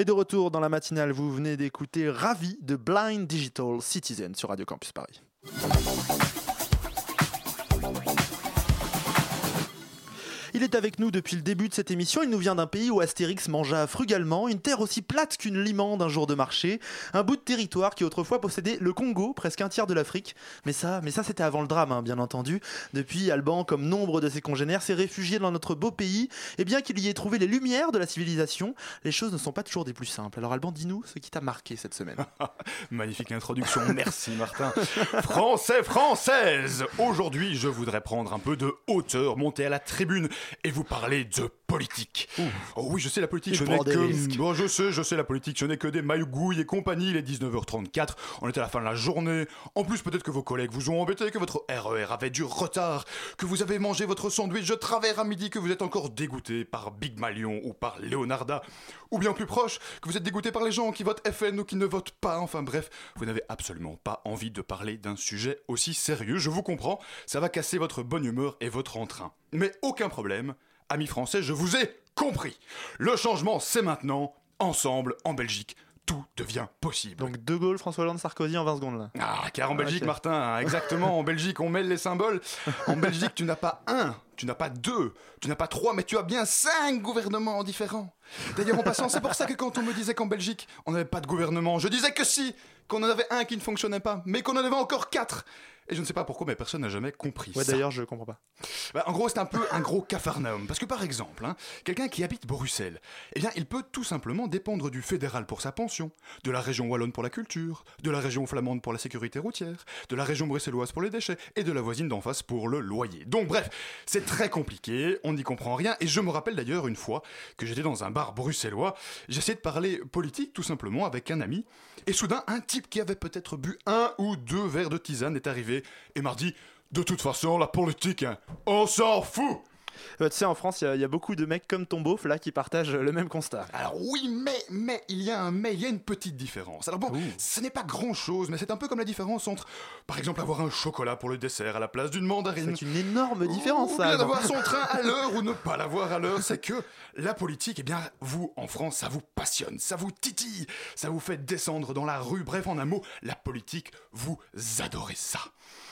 Et de retour dans la matinale, vous venez d'écouter Ravi de Blind Digital Citizen sur Radio Campus Paris. Il est avec nous depuis le début de cette émission. Il nous vient d'un pays où Astérix mangea frugalement, une terre aussi plate qu'une limande un jour de marché, un bout de territoire qui autrefois possédait le Congo, presque un tiers de l'Afrique. Mais ça, mais ça c'était avant le drame, hein, bien entendu. Depuis, Alban, comme nombre de ses congénères, s'est réfugié dans notre beau pays. Et bien qu'il y ait trouvé les lumières de la civilisation, les choses ne sont pas toujours des plus simples. Alors Alban, dis-nous ce qui t'a marqué cette semaine. Magnifique introduction, merci Martin. Français, françaises, aujourd'hui je voudrais prendre un peu de hauteur, monter à la tribune et vous parler de politique. Oh oui, je sais la politique, je n'ai que... Bon, je sais, je sais la politique, je n'ai que des maillougouilles et compagnie, il est 19h34, on est à la fin de la journée. En plus, peut-être que vos collègues vous ont embêté, que votre RER avait du retard, que vous avez mangé votre sandwich de travers à midi, que vous êtes encore dégoûté par Big Malion ou par Leonarda, ou bien plus proche, que vous êtes dégoûté par les gens qui votent FN ou qui ne votent pas, enfin bref, vous n'avez absolument pas envie de parler d'un sujet aussi sérieux, je vous comprends, ça va casser votre bonne humeur et votre entrain. Mais aucun problème, amis français, je vous ai compris. Le changement, c'est maintenant, ensemble, en Belgique, tout devient possible. Donc De Gaulle, François Hollande, Sarkozy en 20 secondes là. Ah, car en Ah, Belgique. Martin, hein, exactement, en Belgique, on mêle les symboles. En Belgique, tu n'as pas un, tu n'as pas deux, tu n'as pas trois, mais tu as bien cinq gouvernements différents. D'ailleurs, en passant, c'est pour ça que quand on me disait qu'en Belgique, on n'avait pas de gouvernement, je disais que si, qu'on en avait un qui ne fonctionnait pas, mais qu'on en avait encore quatre. Et je ne sais pas pourquoi, mais personne n'a jamais compris Ouais, ça. d'ailleurs, je comprends pas. Bah, en gros, c'est un peu un gros cafarnaum. Parce que par exemple, hein, quelqu'un qui habite Bruxelles, eh bien, il peut tout simplement dépendre du fédéral pour sa pension, de la région wallonne pour la culture, de la région flamande pour la sécurité routière, de la région bruxelloise pour les déchets et de la voisine d'en face pour le loyer. Donc bref, c'est très compliqué, on n'y comprend rien. Et je me rappelle d'ailleurs une fois que j'étais dans un bar bruxellois, j'essayais de parler politique tout simplement avec un ami, et soudain, un type qui avait peut-être bu un ou deux verres de tisane est arrivé et m'a dit de toute façon, la politique, hein, on s'en fout Euh, tu sais, en France, il y a- il y, a beaucoup de mecs comme ton beauf là qui partagent le même constat. Alors oui, mais, mais, il y a un mais, il y a une petite différence. Alors bon, ce n'est pas grand-chose, mais c'est un peu comme la différence entre, par exemple, avoir un chocolat pour le dessert à la place d'une mandarine. C'est une énorme différence, Ou ça. bien Alban. d'avoir son train à l'heure ou ne pas l'avoir à l'heure, c'est que la politique, eh bien, vous, en France, ça vous passionne, ça vous titille, ça vous fait descendre dans la rue. Bref, en un mot, la politique, vous adorez ça.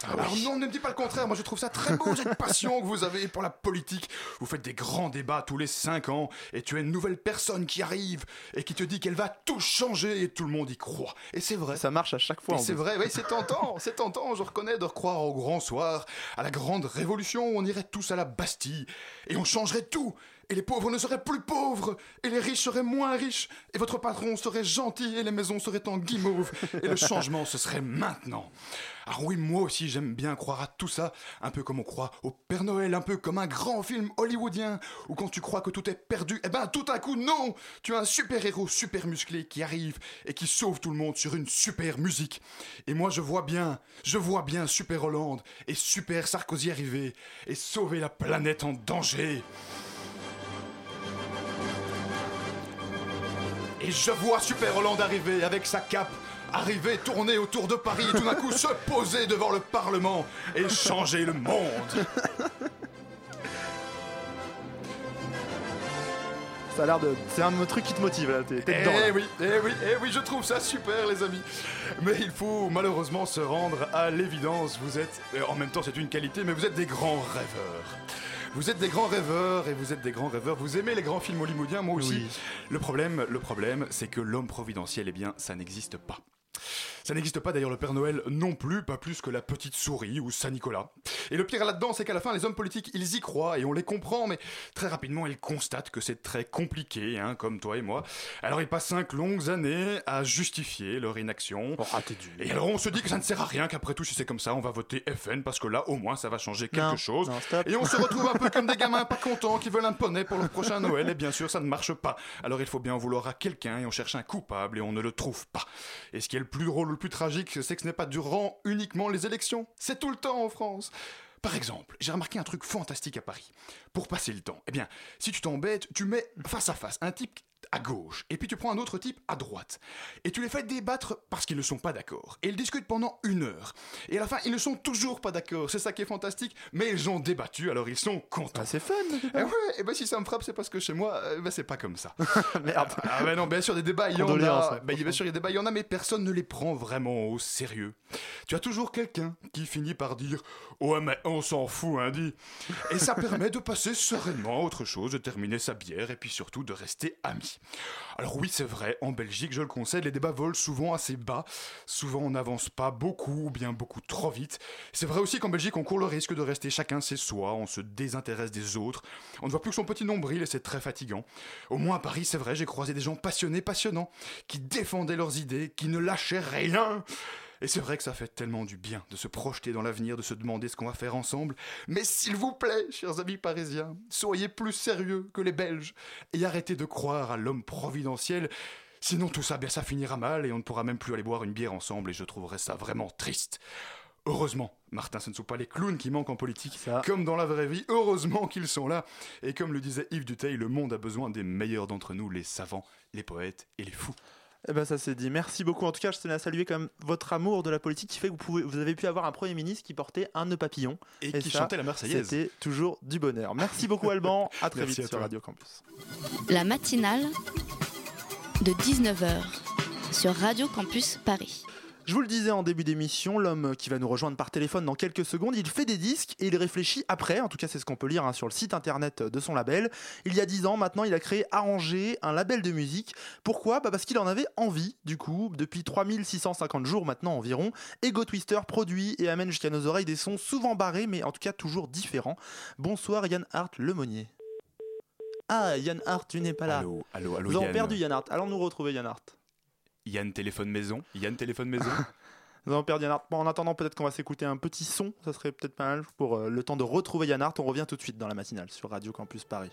Alors non, ne me dis pas le contraire, moi je trouve ça très beau, cette passion que vous avez pour la politique. Vous faites des grands débats tous les 5 ans, et tu as une nouvelle personne qui arrive, et qui te dit qu'elle va tout changer, et tout le monde y croit. Et c'est vrai. Ça marche à chaque fois. C'est vrai, oui, c'est tentant, c'est tentant, je reconnais, de recroire au grand soir, à la grande révolution où on irait tous à la Bastille, et on changerait tout, et les pauvres ne seraient plus pauvres, et les riches seraient moins riches, et votre patron serait gentil, et les maisons seraient en guimauve, et le changement, ce serait maintenant. Ah oui, moi aussi j'aime bien croire à tout ça, un peu comme on croit au Père Noël, un peu comme un grand film hollywoodien, où quand tu crois que tout est perdu, eh ben tout à coup non Tu as un super-héros super musclé qui arrive et qui sauve tout le monde sur une super musique. Et moi je vois bien, je vois bien Super Hollande et Super Sarkozy arriver et sauver la planète en danger. Et je vois Super Hollande arriver avec sa cape, arriver, tourner autour de Paris, et tout d'un coup se poser devant le Parlement et changer le monde. Ça a l'air de. C'est un truc qui te motive là. T'es dedans. Eh oui, eh oui, eh oui, je trouve ça super, les amis. Mais il faut malheureusement se rendre à l'évidence. Vous êtes, euh, en même temps, c'est une qualité, mais vous êtes des grands rêveurs. Vous êtes des grands rêveurs et vous êtes des grands rêveurs. Vous aimez les grands films hollywoodiens, moi aussi. Oui. Le problème, le problème, c'est que l'homme providentiel, eh bien, ça n'existe pas. Ça n'existe pas d'ailleurs le Père Noël non plus, pas plus que la petite souris ou Saint-Nicolas. Et le pire là-dedans, c'est qu'à la fin, les hommes politiques, ils y croient et on les comprend, mais très rapidement, ils constatent que c'est très compliqué, hein, comme toi et moi. Alors ils passent cinq longues années à justifier leur inaction. Oh, ah. Et alors on se dit que ça ne sert à rien, qu'après tout, si c'est comme ça, on va voter FN parce que là, au moins, ça va changer quelque Non, chose. non. Et on se retrouve un peu comme des gamins pas contents qui veulent un poney pour leur prochain Noël. Et bien sûr, ça ne marche pas. Alors il faut bien en vouloir à quelqu'un et on cherche un coupable et on ne le trouve pas. Et ce qui est le plus drôle, le plus tragique, c'est que ce n'est pas durant uniquement les élections. C'est tout le temps en France. Par exemple, j'ai remarqué un truc fantastique à Paris. Pour passer le temps, eh bien, si tu t'embêtes, tu mets face à face un type à gauche, et puis tu prends un autre type à droite, et tu les fais débattre parce qu'ils ne sont pas d'accord, et ils discutent pendant une heure, et à la fin, ils ne sont toujours pas d'accord, c'est ça qui est fantastique, mais ils ont débattu, alors ils sont contents. Ah, c'est fun. Eh ouais, et ben si ça me frappe, c'est parce que chez moi, euh, ben c'est pas comme ça. Merde. Ah ben non, bien sûr, des débats, il y en a. ouais, Ben, bien sûr, il y a des débats, il y en a, mais personne ne les prend vraiment au sérieux. Tu as toujours quelqu'un qui finit par dire Ouais, mais on s'en fout, hein, dit. Et ça permet de passer sereinement à autre chose, de terminer sa bière et puis surtout de rester amis. Alors oui, c'est vrai, en Belgique, je le concède, les débats volent souvent assez bas. Souvent, on n'avance pas beaucoup ou bien beaucoup trop vite. C'est vrai aussi qu'en Belgique, on court le risque de rester chacun chez soi, on se désintéresse des autres. On ne voit plus que son petit nombril et c'est très fatigant. Au moins à Paris, c'est vrai, j'ai croisé des gens passionnés, passionnants, qui défendaient leurs idées, qui ne lâchaient rien. Et c'est vrai que ça fait tellement du bien de se projeter dans l'avenir, de se demander ce qu'on va faire ensemble. Mais s'il vous plaît, chers amis parisiens, soyez plus sérieux que les Belges et arrêtez de croire à l'homme providentiel. Sinon tout ça, bien ça finira mal et on ne pourra même plus aller boire une bière ensemble et je trouverais ça vraiment triste. Heureusement, Martin, ce ne sont pas les clowns qui manquent en politique, Ça. comme dans la vraie vie. Heureusement qu'ils sont là. Et comme le disait Yves Duteil, le monde a besoin des meilleurs d'entre nous, les savants, les poètes et les fous. Eh ben ça c'est dit. Merci beaucoup. En tout cas, je tenais à saluer quand même votre amour de la politique qui fait que vous, pouvez, vous avez pu avoir un Premier ministre qui portait un nœud papillon. Et, Et qui ça, chantait la Marseillaise. C'était toujours du bonheur. Merci beaucoup Alban. À très Merci vite à sur. Radio Campus. La matinale de 19h sur Radio Campus Paris. Je vous le disais en début d'émission, l'homme qui va nous rejoindre par téléphone dans quelques secondes, il fait des disques et il réfléchit après, en tout cas c'est ce qu'on peut lire hein, sur le site internet de son label. Il y a 10 ans maintenant, il a créé Arranger, un label de musique. Pourquoi? Bah Parce qu'il en avait envie, du coup, depuis 3650 jours maintenant environ. Ego Twister produit et amène jusqu'à nos oreilles des sons souvent barrés, mais en tout cas toujours différents. Bonsoir Yann Hart Lemonnier. Ah, Yann Hart, tu n'es pas là. Allô, allô, allô, Nous avons perdu Yann Hart. Allons nous retrouver Yann Hart. Yann téléphone maison. Yann téléphone maison. Nous avons perdu Yann en attendant, peut-être qu'on va s'écouter un petit son. Ça serait peut-être pas mal pour euh, le temps de retrouver Yann. On revient tout de suite dans la matinale sur Radio Campus Paris.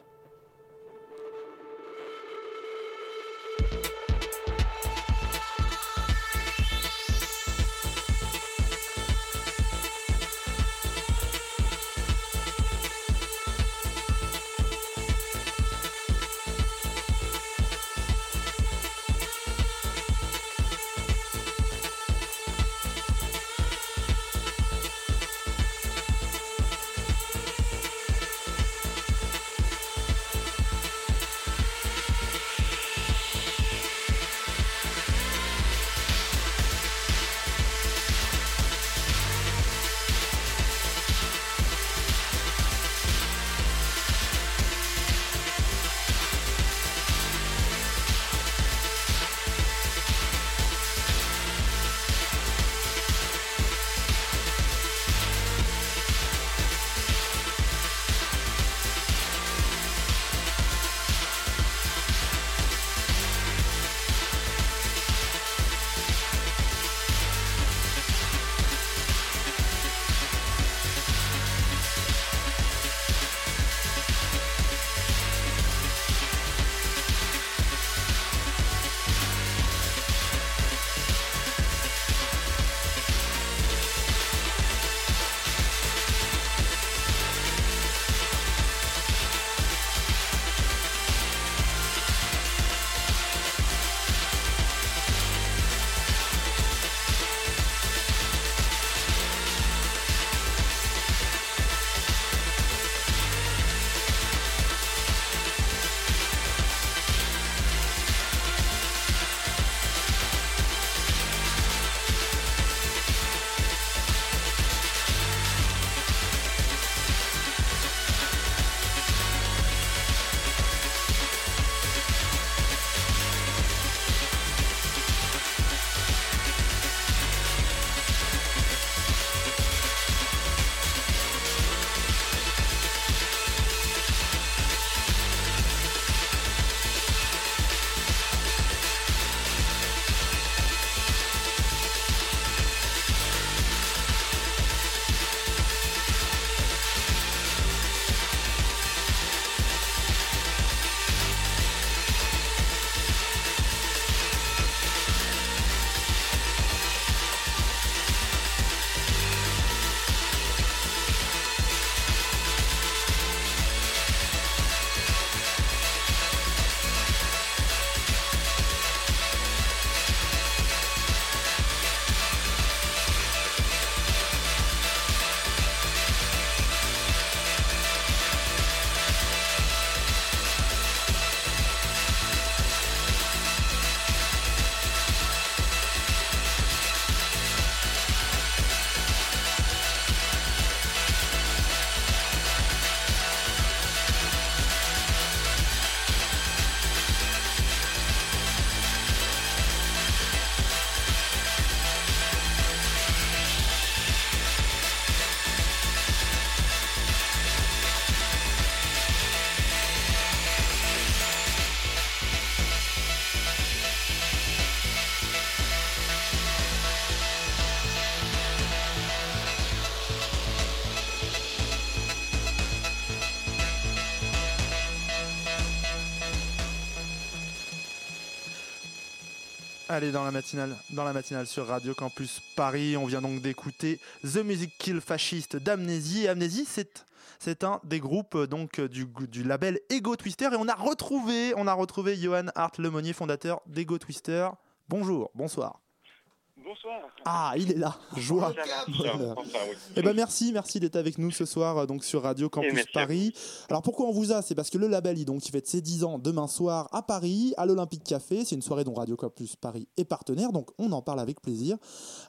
Allez, dans la matinale, dans la matinale sur Radio Campus Paris, on vient donc d'écouter The Music Kill Fasciste d'Amnésie. Amnésie, c'est un des groupes euh, donc euh, du, du label Ego Twister et on a retrouvé, on a retrouvé Johan Hart Lemonnier, fondateur d'Ego Twister. Bonjour, bonsoir. Bonsoir. Ah, il est là. Joie. Oui. Eh ben merci, merci d'être avec nous ce soir euh, donc sur Radio Campus Paris. Alors pourquoi on vous a? C'est parce que le label il donc il fête ses 10 ans demain soir à Paris à l'Olympique Café. C'est une soirée dont Radio Campus Paris est partenaire, donc on en parle avec plaisir.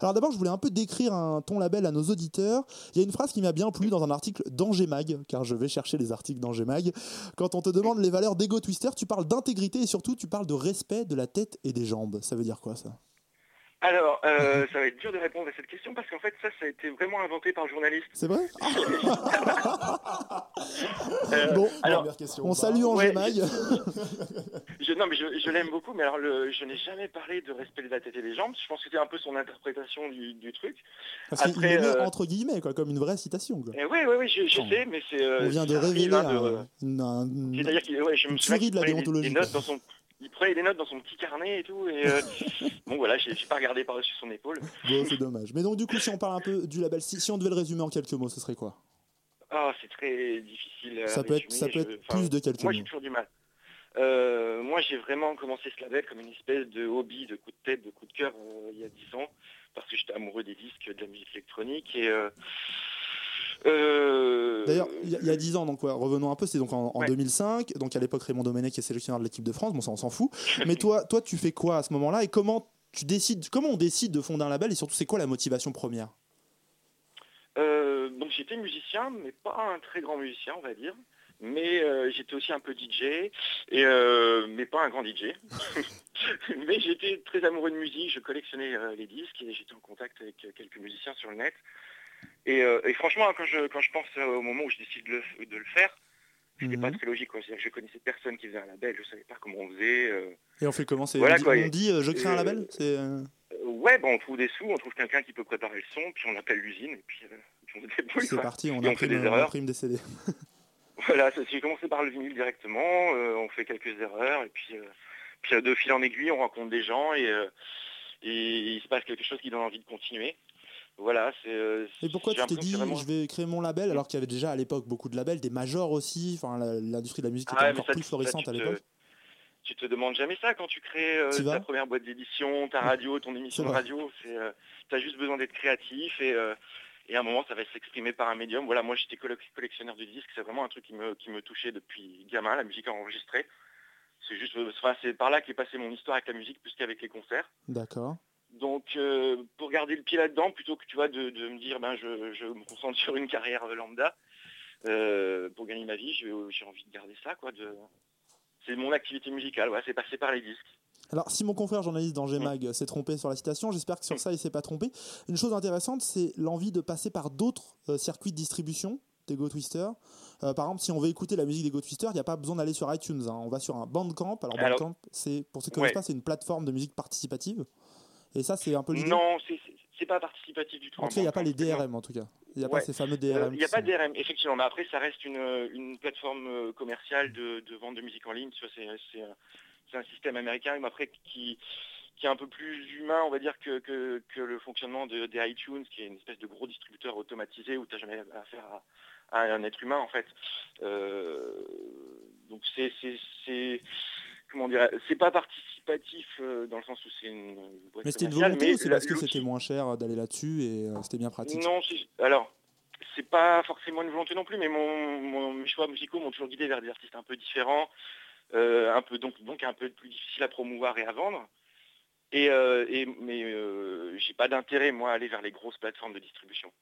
Alors d'abord je voulais un peu décrire un, ton label à nos auditeurs. Il y a une phrase qui m'a bien plu dans un article d'Angers Mag, car je vais chercher les articles d'Angers Mag. Quand on te demande les valeurs d'Ego Twister, tu parles d'intégrité et surtout tu parles de respect de la tête et des jambes. Ça veut dire quoi ça? Alors, euh, ça va être dur de répondre à cette question parce qu'en fait, ça, ça a été vraiment inventé par un journaliste. C'est vrai Euh, Bon, alors, première question. On salue Angers ouais, je, non, mais je, je l'aime beaucoup, mais alors, le, je n'ai jamais parlé de respect de la tête et des jambes. Je pense que c'était un peu son interprétation du, du truc. Parce qu'il Après, le met euh, entre guillemets, quoi, comme une vraie citation. Et oui, oui, oui, je, sais, mais c'est. euh, On vient de révéler hein, un- C'est-à-dire qu'il ouais, je me de la déontologie, des notes quoi. dans son. Il prenait des notes dans son petit carnet et tout, et euh, bon voilà, j'ai pas regardé par-dessus son épaule. Bon, c'est dommage. Mais donc, du coup, si on parle un peu du label, si, si on devait le résumer en quelques mots, ce serait quoi? Ah, c'est très difficile. à Ça peut être- ça peut être plus de quelques Moi, mots. j'ai toujours du mal. Euh, moi, j'ai vraiment commencé ce label comme une espèce de hobby, de coup de tête, de coup de cœur euh, il y a 10 ans, parce que j'étais amoureux des disques, de la musique électronique et. Euh, D'ailleurs, il y, a- il y a 10 ans, donc ouais, revenons un peu, c'est donc en, en Ouais. 2005, donc à l'époque Raymond Domenech est sélectionneur de l'équipe de France, bon ça on s'en fout. Mais toi, toi, tu fais quoi à ce moment-là et comment tu décides, comment on décide de fonder un label et surtout c'est quoi la motivation première? Euh, donc j'étais musicien, mais pas un très grand musicien, on va dire. Mais euh, j'étais aussi un peu DJ, et, mais pas un grand DJ. mais j'étais très amoureux de musique, je collectionnais les disques et j'étais en contact avec quelques musiciens sur le net. Et, euh, et franchement, quand je, quand je pense euh, au moment où je décide de le, de le faire, c'était pas Mhm. très logique. quoi. Je connaissais personne qui faisait un label, je savais pas comment on faisait. euh. Et on fait comment c'est- Voilà, On dit, quoi, on dit, euh, je crée un label ouais, bon, on trouve des sous, on trouve quelqu'un qui peut préparer le son, puis on appelle l'usine, et puis, puis on se débrouille. c'est parti, on Et on fait imprime, des on erreurs. imprime des CD. Voilà, j'ai commencé par le vinyle directement, on fait quelques erreurs, et puis, puis de fil en aiguille, on rencontre des gens, et, et il se passe quelque chose qui donne envie de continuer. Voilà, c'est... euh, Et pourquoi tu t'es dit, vraiment- je vais créer mon label alors qu'il y avait déjà à l'époque beaucoup de labels, des majors aussi, enfin l'industrie de la musique Ah était ouais, encore ça, plus florissante ça, à l'époque. Tu te demandes jamais ça quand tu crées euh, Tu ta première boîte d'édition, ta radio, ton émission de radio. C'est, euh, t'as juste besoin d'être créatif et, euh, et à un moment ça va s'exprimer par un médium. Voilà, moi j'étais colle- collectionneur de disques, c'est vraiment un truc qui me, qui me touchait depuis gamin, la musique enregistrée. C'est juste, enfin, c'est par là qu'est passée mon histoire avec la musique plus qu'avec les concerts. D'accord. Donc euh, pour garder le pied là-dedans, plutôt que tu vois de, de me dire ben je, je me concentre sur une carrière lambda euh, pour gagner ma vie, j'ai envie de garder ça quoi. De... C'est mon activité musicale, ouais, c'est passé par les disques. Alors, si mon confrère journaliste d'Angers Mm. Mag s'est trompé sur la citation, j'espère que sur ça il s'est pas trompé. Une chose intéressante, c'est l'envie de passer par d'autres euh, circuits de distribution d'Ego Twister. Euh, par exemple, si on veut écouter la musique d'Ego Twister, il n'y a pas besoin d'aller sur iTunes. hein. On va sur un Bandcamp. Alors, Bandcamp, c'est pour ceux qui ne connaissent pas, c'est une plateforme de musique participative. Et ça, c'est un peu l'idée. Non, c'est- pas participatif du tout. En tout cas, il n'y a pas les. DRM, en tout cas. Il n'y a Ouais. pas ces fameux Euh, DRM. Il n'y a pas de DRM, effectivement, mais après ça reste une, euh, une plateforme euh, commerciale de, de vente de musique en ligne. C'est, un- système américain, mais après qui, qui est un peu plus humain, on va dire, que, que, que le fonctionnement de, des iTunes, qui est une espèce de gros distributeur automatisé où tu n'as jamais affaire à, à un être humain, en fait. Euh, donc c'est- comment dire, c'est pas participatif euh, dans le sens où c'est une boîte Mais c'était une volonté mais ou c'est parce que c'était moins cher d'aller là-dessus et euh, c'était bien pratique? Non, alors, c'est pas forcément une volonté non plus, mais mon, mon- mes choix musicaux m'ont toujours guidé vers des artistes un peu différents, euh, un peu donc, donc un peu plus difficiles à promouvoir et à vendre. Et, euh, et- mais euh, j'ai pas d'intérêt moi à aller vers les grosses plateformes de distribution.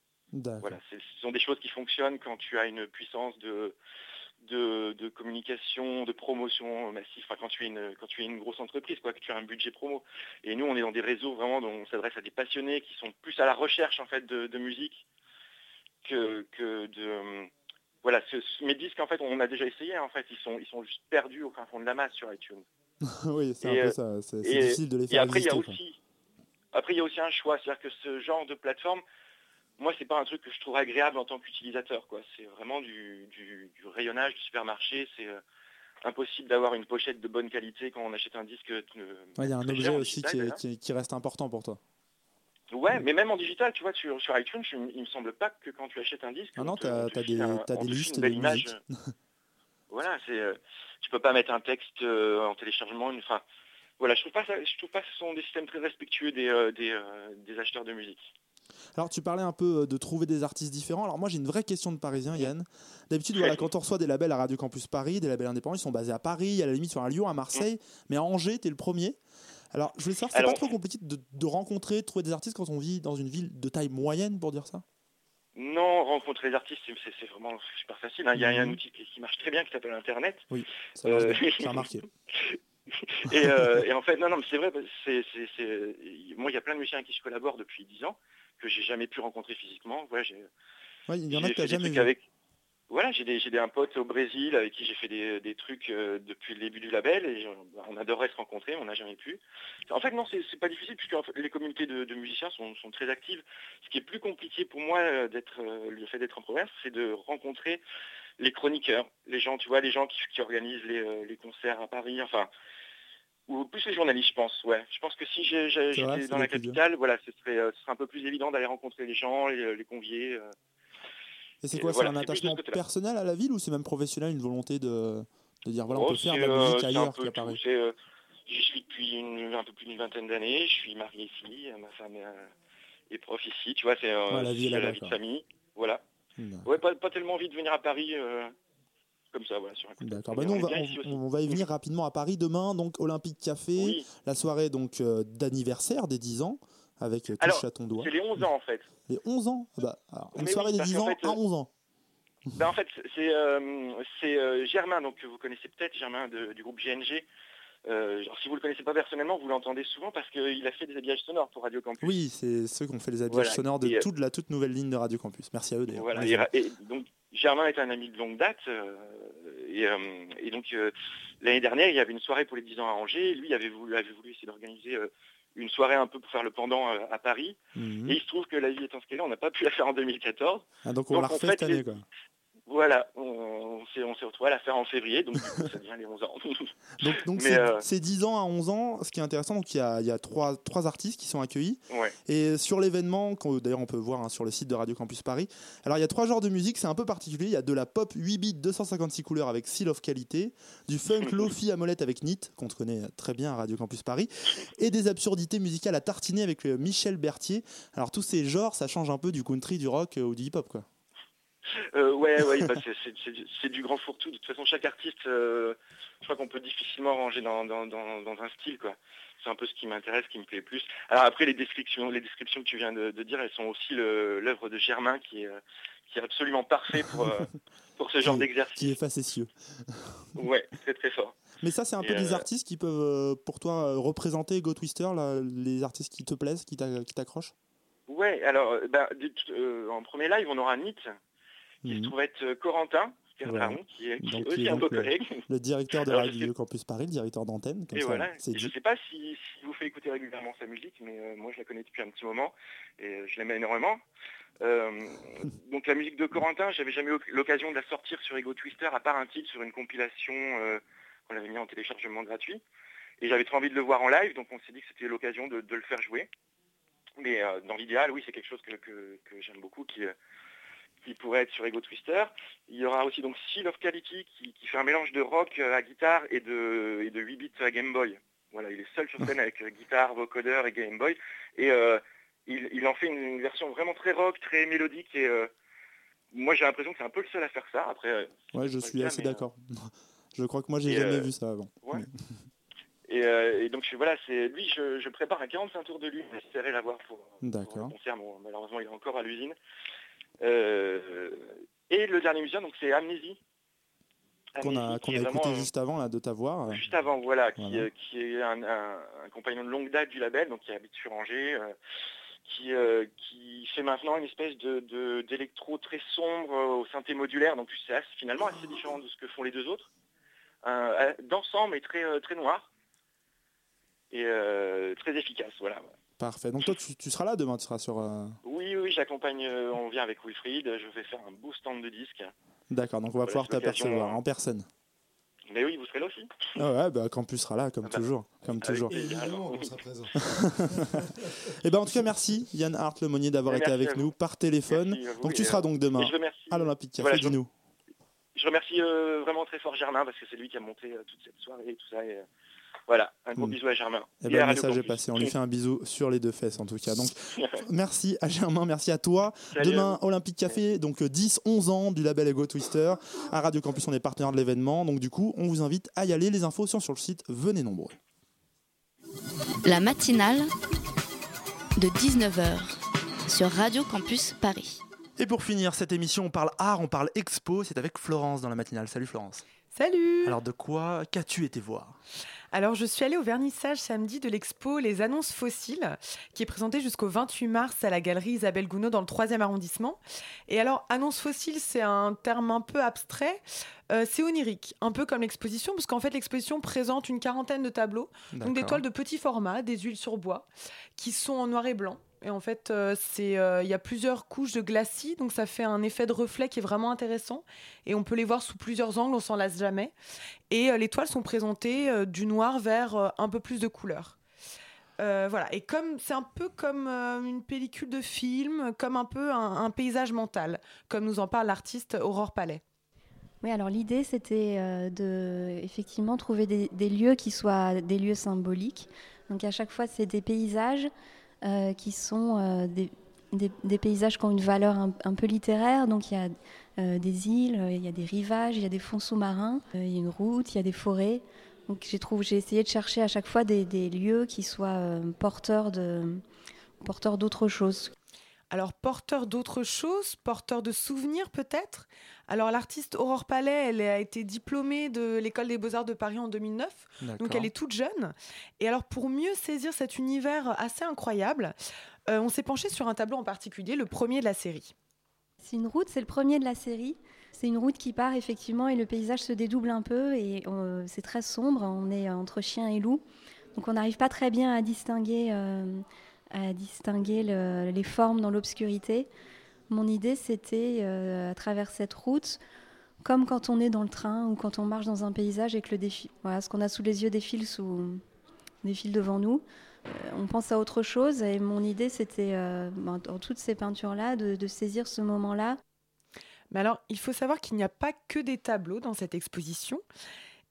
Voilà, ce sont des choses qui fonctionnent quand tu as une puissance de, de, de communication, de promotion massive, enfin, quand tu es une quand tu es une grosse entreprise, quoi, que tu as un budget promo. Et nous, on est dans des réseaux vraiment dont on s'adresse à des passionnés qui sont plus à la recherche en fait de, de musique que, que de euh, voilà. ce- ce- mes disques en fait, on a déjà essayé. En fait, ils sont ils sont juste perdus au fin fond de la masse sur iTunes. oui, c'est Et, un peu euh, ça. C'est c'est et, difficile de les et faire après, il y a aussi, après, il y a aussi un choix, c'est-à-dire que ce genre de plateforme, moi, c'est pas un truc que je trouve agréable en tant qu'utilisateur, quoi. C'est vraiment du, du- du rayonnage du supermarché. C'est, euh, impossible d'avoir une pochette de bonne qualité quand on achète un disque. euh, Ouais, Il y a un objet cher aussi qui, digital, est- d'ailleurs. qui, reste important pour toi. Ouais, mais même en digital, tu vois, sur, sur iTunes, je- il me semble pas que quand tu achètes un disque, Ah non, t'as file des, un- on des te file listes une de belle image. musique. Voilà, c'est, euh, tu peux pas mettre un texte euh, en téléchargement. une- Enfin, voilà, je trouve pas ça, je trouve pas que ce sont des systèmes très respectueux des, euh, des, euh, des acheteurs de musique. Alors tu parlais un peu euh, de trouver des artistes différents. Alors moi j'ai une vraie question de parisien Yann. D'habitude voilà, quand on reçoit des labels à Radio Campus Paris, des labels indépendants, ils sont basés à Paris, à la limite sur un Lyon, à Marseille, mais à Angers t'es le premier. Alors je voulais savoir, c'est pas trop compliqué de, de rencontrer, de trouver des artistes quand on vit dans une ville de taille moyenne pour dire ça? Non, rencontrer les artistes, c'est- vraiment super facile. hein. Il y a un Mhm. outil qui, qui marche très bien qui s'appelle Internet. Oui, ça marche Euh, bien, j'ai remarqué. et, euh, et en fait, non, non, mais c'est vrai, c'est, moi, il y a plein de musiciens avec qui je collabore depuis 10 ans que j'ai jamais pu rencontrer physiquement. Voilà, j'ai, Ouais, il y en a que jamais vu. avec. Voilà, j'ai des, j'ai un pote au Brésil avec qui j'ai fait des, des trucs euh, depuis le début du label et on adorerait se rencontrer, mais on n'a jamais pu. En fait, non, c'est, pas difficile puisque en fait, les communautés de, de musiciens sont, sont très actives. Ce qui est plus compliqué pour moi euh, d'être, euh, le fait d'être en province, c'est de rencontrer les chroniqueurs, les gens, tu vois, les gens qui, qui organisent les, les concerts à Paris, enfin, ou plus les journalistes, je pense. Ouais, je pense que si j'étais dans la capitale, voilà, ce serait, euh, ce serait un peu plus évident d'aller rencontrer les gens, les, les convier. euh. Et c'est quoi, voilà, c'est un attachement personnel à la ville ou c'est même professionnel, une volonté de, de dire voilà, on Oh, peut faire de la euh, musique ailleurs C'est, euh, J'y suis depuis une- un peu plus d'une vingtaine d'années, je suis marié ici, ma femme est, est prof ici, tu vois, c'est Ouais, la vie là-bas, la vie de famille, voilà. D'accord. Ouais, pas, pas tellement envie de venir à Paris euh, comme ça, voilà, sur un coup. D'accord. Bah, nous, on va, on- on y venir rapidement à Paris demain, donc Olympique Café, Oui, la soirée donc euh, d'anniversaire des 10 ans avec euh, touche à ton doigt. c'est les 11 ans en fait. Les 11 ans? Ah bah, alors, Une Mais soirée oui, des parce 10 qu'en ans fait, à euh, 11 ans. Ben, en fait, c'est euh, c'est, euh, Germain, donc que vous connaissez peut-être, Germain de- du groupe GNG. Euh, genre, si vous le connaissez pas personnellement, vous l'entendez souvent parce qu'il a fait des habillages sonores pour Radio Campus. Oui, c'est ceux qui ont fait les habillages Voilà. sonores de Et, euh, toute la toute nouvelle ligne de Radio Campus. Merci à eux d'ailleurs. Voilà, et, et donc Germain est un ami de longue date. euh, et, euh, et donc euh, l'année dernière, il y avait une soirée pour les 10 ans à Angers. Et lui avait voulu, avait voulu essayer d'organiser une soirée un peu pour faire le pendant à Paris. Mhm. Et il se trouve que la vie étant ce qu'elle est, on n'a pas pu la faire en 2014. Ah, donc on donc, la refait fait, cette année. Quoi. Voilà, on, on s'est retrouvé à la faire en février, donc ça devient les 11 ans. Donc, c'est euh, c'est 10 ans à 11 ans. Ce qui est intéressant, donc il y a, il y a trois, trois artistes qui sont accueillis. ouais. Et sur l'événement, d'ailleurs on peut voir hein, sur le site de Radio Campus Paris, alors il y a trois genres de musique, c'est un peu particulier. Il y a de la pop 8 bits 256 couleurs avec Seal of Qualité, du funk lofi à molette avec NIT, qu'on connaît très bien à Radio Campus Paris, et des absurdités musicales à tartiner avec euh, Michel Berthier. Alors tous ces genres, ça change un peu du country, du rock euh, ou du hip-hop quoi. Euh, ouais, ouais, bah, c'est- du grand fourre-tout. De toute façon, chaque artiste, euh, je crois qu'on peut difficilement ranger dans, dans, dans, dans un style, quoi. C'est un peu ce qui m'intéresse, qui me plaît le plus. Alors après, les descriptions, les descriptions que tu viens de, de dire, elles sont aussi l'œuvre de Germain, qui est, euh, qui est absolument parfait pour, euh, pour ce genre d'exercice. Qui est facétieux. Ouais, très très fort. Mais ça, c'est un Et, peu des artistes qui peuvent, pour toi, représenter Go Twister, là, les artistes qui te plaisent, qui t'a- qui t'accrochent? Ouais, alors, euh, en premier live, on aura Nit, qui Mhm. se trouve être euh, Corentin, Voilà. Qui est, qui Donc, aussi un beau le- collègue. Le directeur de Alors, Radio sais- Campus Paris, le directeur d'antenne, comme Et ça, voilà, Et je dit. sais pas si, si vous fait écouter régulièrement sa musique, mais euh, moi je la connais depuis un petit moment et euh, je l'aime énormément. Euh, donc la musique de Corentin, j'avais jamais eu l'occasion de la sortir sur Ego Twister à part un titre sur une compilation euh, qu'on avait mis en téléchargement gratuit. Et j'avais trop envie de le voir en live, donc on s'est dit que c'était l'occasion de, de le faire jouer. Mais euh, dans l'idéal, oui, c'est quelque chose que, que- que j'aime beaucoup, qui, euh, qui pourrait être sur Ego Twister. Il y aura aussi donc Seal of Quality qui, qui fait un mélange de rock à guitare et de, et de 8 bits à Game Boy. Voilà, il est seul sur scène avec euh, guitare, vocodeur et Game Boy. Et euh, il, il en fait une, une version vraiment très rock, très mélodique. Et euh, moi j'ai l'impression que c'est un peu le seul à faire ça. Après, Ouais, je suis assez d'accord. Je crois que moi, j'ai jamais vu ça avant. ouais. Et, euh, et donc je- voilà, c'est lui, je, je prépare un 45 tours de lune, j'espérais l'avoir pour, pour le concert, bon, malheureusement il est encore à l'usine. Euh, et le dernier musicien, donc c'est Amnésie. Qu'on a, écouté vraiment, juste avant là, de ta voix. euh, juste avant, voilà, qui, Voilà. euh, qui est un, un- un compagnon de longue date du label, donc qui habite sur Angers, euh, qui, euh, qui fait maintenant une espèce de d'électro très sombre euh, au synthé modulaire, donc c'est finalement assez différent de ce que font les deux autres. Euh, D'ensemble et très, euh, très noir et euh, très efficace, voilà. Parfait. Donc toi, tu, tu seras là demain, tu seras sur... euh, Oui, oui, j'accompagne, euh, on vient avec Wilfried, je vais faire un beau stand de disques. D'accord, donc on va Voilà, pouvoir t'apercevoir hein. en personne. Mais oui, vous serez là aussi. Ah ouais, bah, Campus sera là, comme Ah bah, toujours. Comme toujours. plaisir. Évidemment qu'on sera présent. Et ben en tout cas, merci Yann Hart Lemonnier d'avoir été avec nous par téléphone. Vous Donc tu seras euh, donc demain à l'Olympique Café, Voilà, je- dis-nous. Je remercie euh, vraiment très fort Germain parce que c'est lui qui a monté euh, toute cette soirée et tout ça. Et, euh, voilà, un gros Mm. bisou à Germain. Eh Et ben, à le message est passé. On lui fait un bisou sur les deux fesses en tout cas. Donc merci à Germain, merci à toi. Salut Demain. Olympique Café, donc euh, 10, 11 ans du label Ego Twister. À Radio Campus, on est partenaire de l'événement. Donc du coup, on vous invite à y aller. Les infos sont sur le site. Venez nombreux. La matinale de 19h sur Radio Campus Paris. Et pour finir cette émission, on parle art, on parle expo. C'est avec Florence dans la matinale. Salut Florence. Salut Alors de quoi qu'as-tu été voir? Alors, je suis allée au vernissage samedi de l'expo Les Annonces Fossiles, qui est présentée jusqu'au 28 mars à la galerie Isabelle Gounod dans le 3e arrondissement. Et alors, Annonces Fossiles, c'est un terme un peu abstrait. Euh, c'est onirique, un peu comme l'exposition, parce qu'en fait, l'exposition présente une quarantaine de tableaux, donc des toiles de petit format, des huiles sur bois, qui sont en noir et blanc. Et en fait, euh, c'est, euh, il y a plusieurs couches de glacis, donc ça fait un effet de reflet qui est vraiment intéressant. Et on peut les voir sous plusieurs angles, on s'en lasse jamais. Et euh, les toiles sont présentées du noir vers un peu plus de couleur. Voilà, et comme c'est un peu comme une pellicule de film, comme un peu un, paysage mental, comme nous en parle l'artiste Aurore Palais. Oui, alors l'idée, c'était de effectivement trouver des lieux qui soient des lieux symboliques. Donc à chaque fois, c'est des paysages euh, qui sont euh, des, paysages qui ont une valeur un, peu littéraire. Donc il y a euh, des îles, il y a des rivages, il y a des fonds sous-marins, il y a une route, il y a des forêts. Donc j'ai essayé de chercher à chaque fois des, lieux qui soient porteurs de porteurs d'autre chose. Alors, porteur d'autre chose, porteur de souvenirs peut-être? Alors, l'artiste Aurore Palais, elle a été diplômée de l'École des Beaux-Arts de Paris en 2009. Donc, elle est toute jeune. Et alors, pour mieux saisir cet univers assez incroyable, euh, on s'est penché sur un tableau en particulier, le premier de la série. C'est une route, c'est le premier de la série. C'est une route qui part effectivement et le paysage se dédouble un peu et euh, c'est très sombre. On est entre chien et loup, donc on n'arrive pas très bien à distinguer, euh, à distinguer le- les formes dans l'obscurité. Mon idée, c'était euh, à travers cette route, comme quand on est dans le train ou quand on marche dans un paysage et que le défi, voilà, ce qu'on a sous les yeux défile sous défile devant nous. Euh, on pense à autre chose et mon idée, c'était euh, ben, dans toutes ces peintures-là de, de saisir ce moment-là. Mais alors, il faut savoir qu'il n'y a pas que des tableaux dans cette exposition.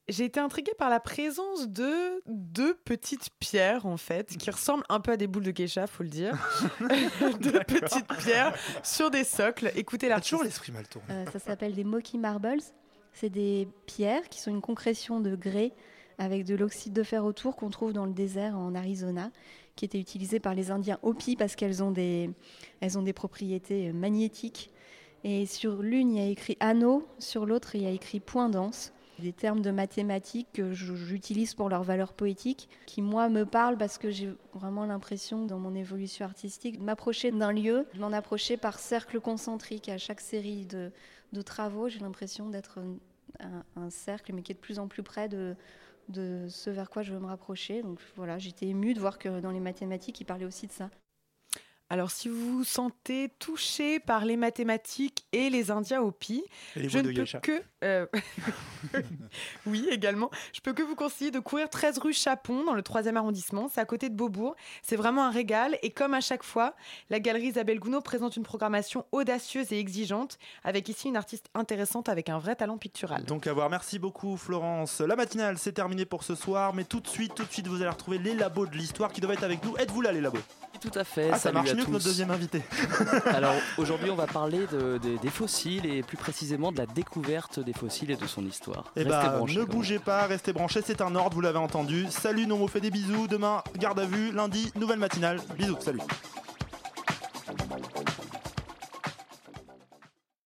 J'ai été intriguée par la présence de deux petites pierres, en fait, qui ressemblent un peu à des boules de geisha, faut le dire. deux petites pierres sur des socles. Écoutez T'as l'artiste. toujours l'esprit mal tourné. Euh, ça s'appelle des Moki Marbles. C'est des pierres qui sont une concrétion de grès avec de l'oxyde de fer autour qu'on trouve dans le désert en Arizona, qui était utilisé par les Indiens Hopi parce qu'elles ont des, elles ont des propriétés euh, magnétiques. Et sur l'une, il y a écrit anneau, sur l'autre, il y a écrit point dense. Des termes de mathématiques que j'utilise pour leur valeur poétique, qui moi me parlent parce que j'ai vraiment l'impression dans mon évolution artistique de m'approcher d'un lieu, de m'en approcher par cercle concentrique. À chaque série de, travaux, j'ai l'impression d'être un, cercle, mais qui est de plus en plus près de, de ce vers quoi je veux me rapprocher. Donc voilà, j'étais émue de voir que dans les mathématiques, il parlait aussi de ça. Alors, si vous vous sentez touché par les mathématiques et les Indiens Hopi, Et les je ne peux que. euh, oui, également. Je peux que vous conseiller de courir 13 rue Chapon dans le 3e arrondissement. C'est à côté de Beaubourg. C'est vraiment un régal. Et comme à chaque fois, la galerie Isabelle Gounod présente une programmation audacieuse et exigeante, avec ici une artiste intéressante avec un vrai talent pictural. Donc à voir. Merci beaucoup Florence. La matinale c'est terminé pour ce soir, mais tout de suite, tout de suite vous allez retrouver les labos de l'histoire qui doivent être avec nous. Êtes-vous là les labos? Tout à fait. Ah ça marche mieux que notre deuxième invité. Alors aujourd'hui, on va parler de- de- des fossiles et plus précisément de la découverte des fossiles et de son histoire. Eh Restez bah, branchés, ne bougez pas, restez branchés, c'est un ordre, vous l'avez entendu. Salut, nous on vous fait des bisous. Demain, garde à vue. Lundi, nouvelle matinale. Bisous, salut.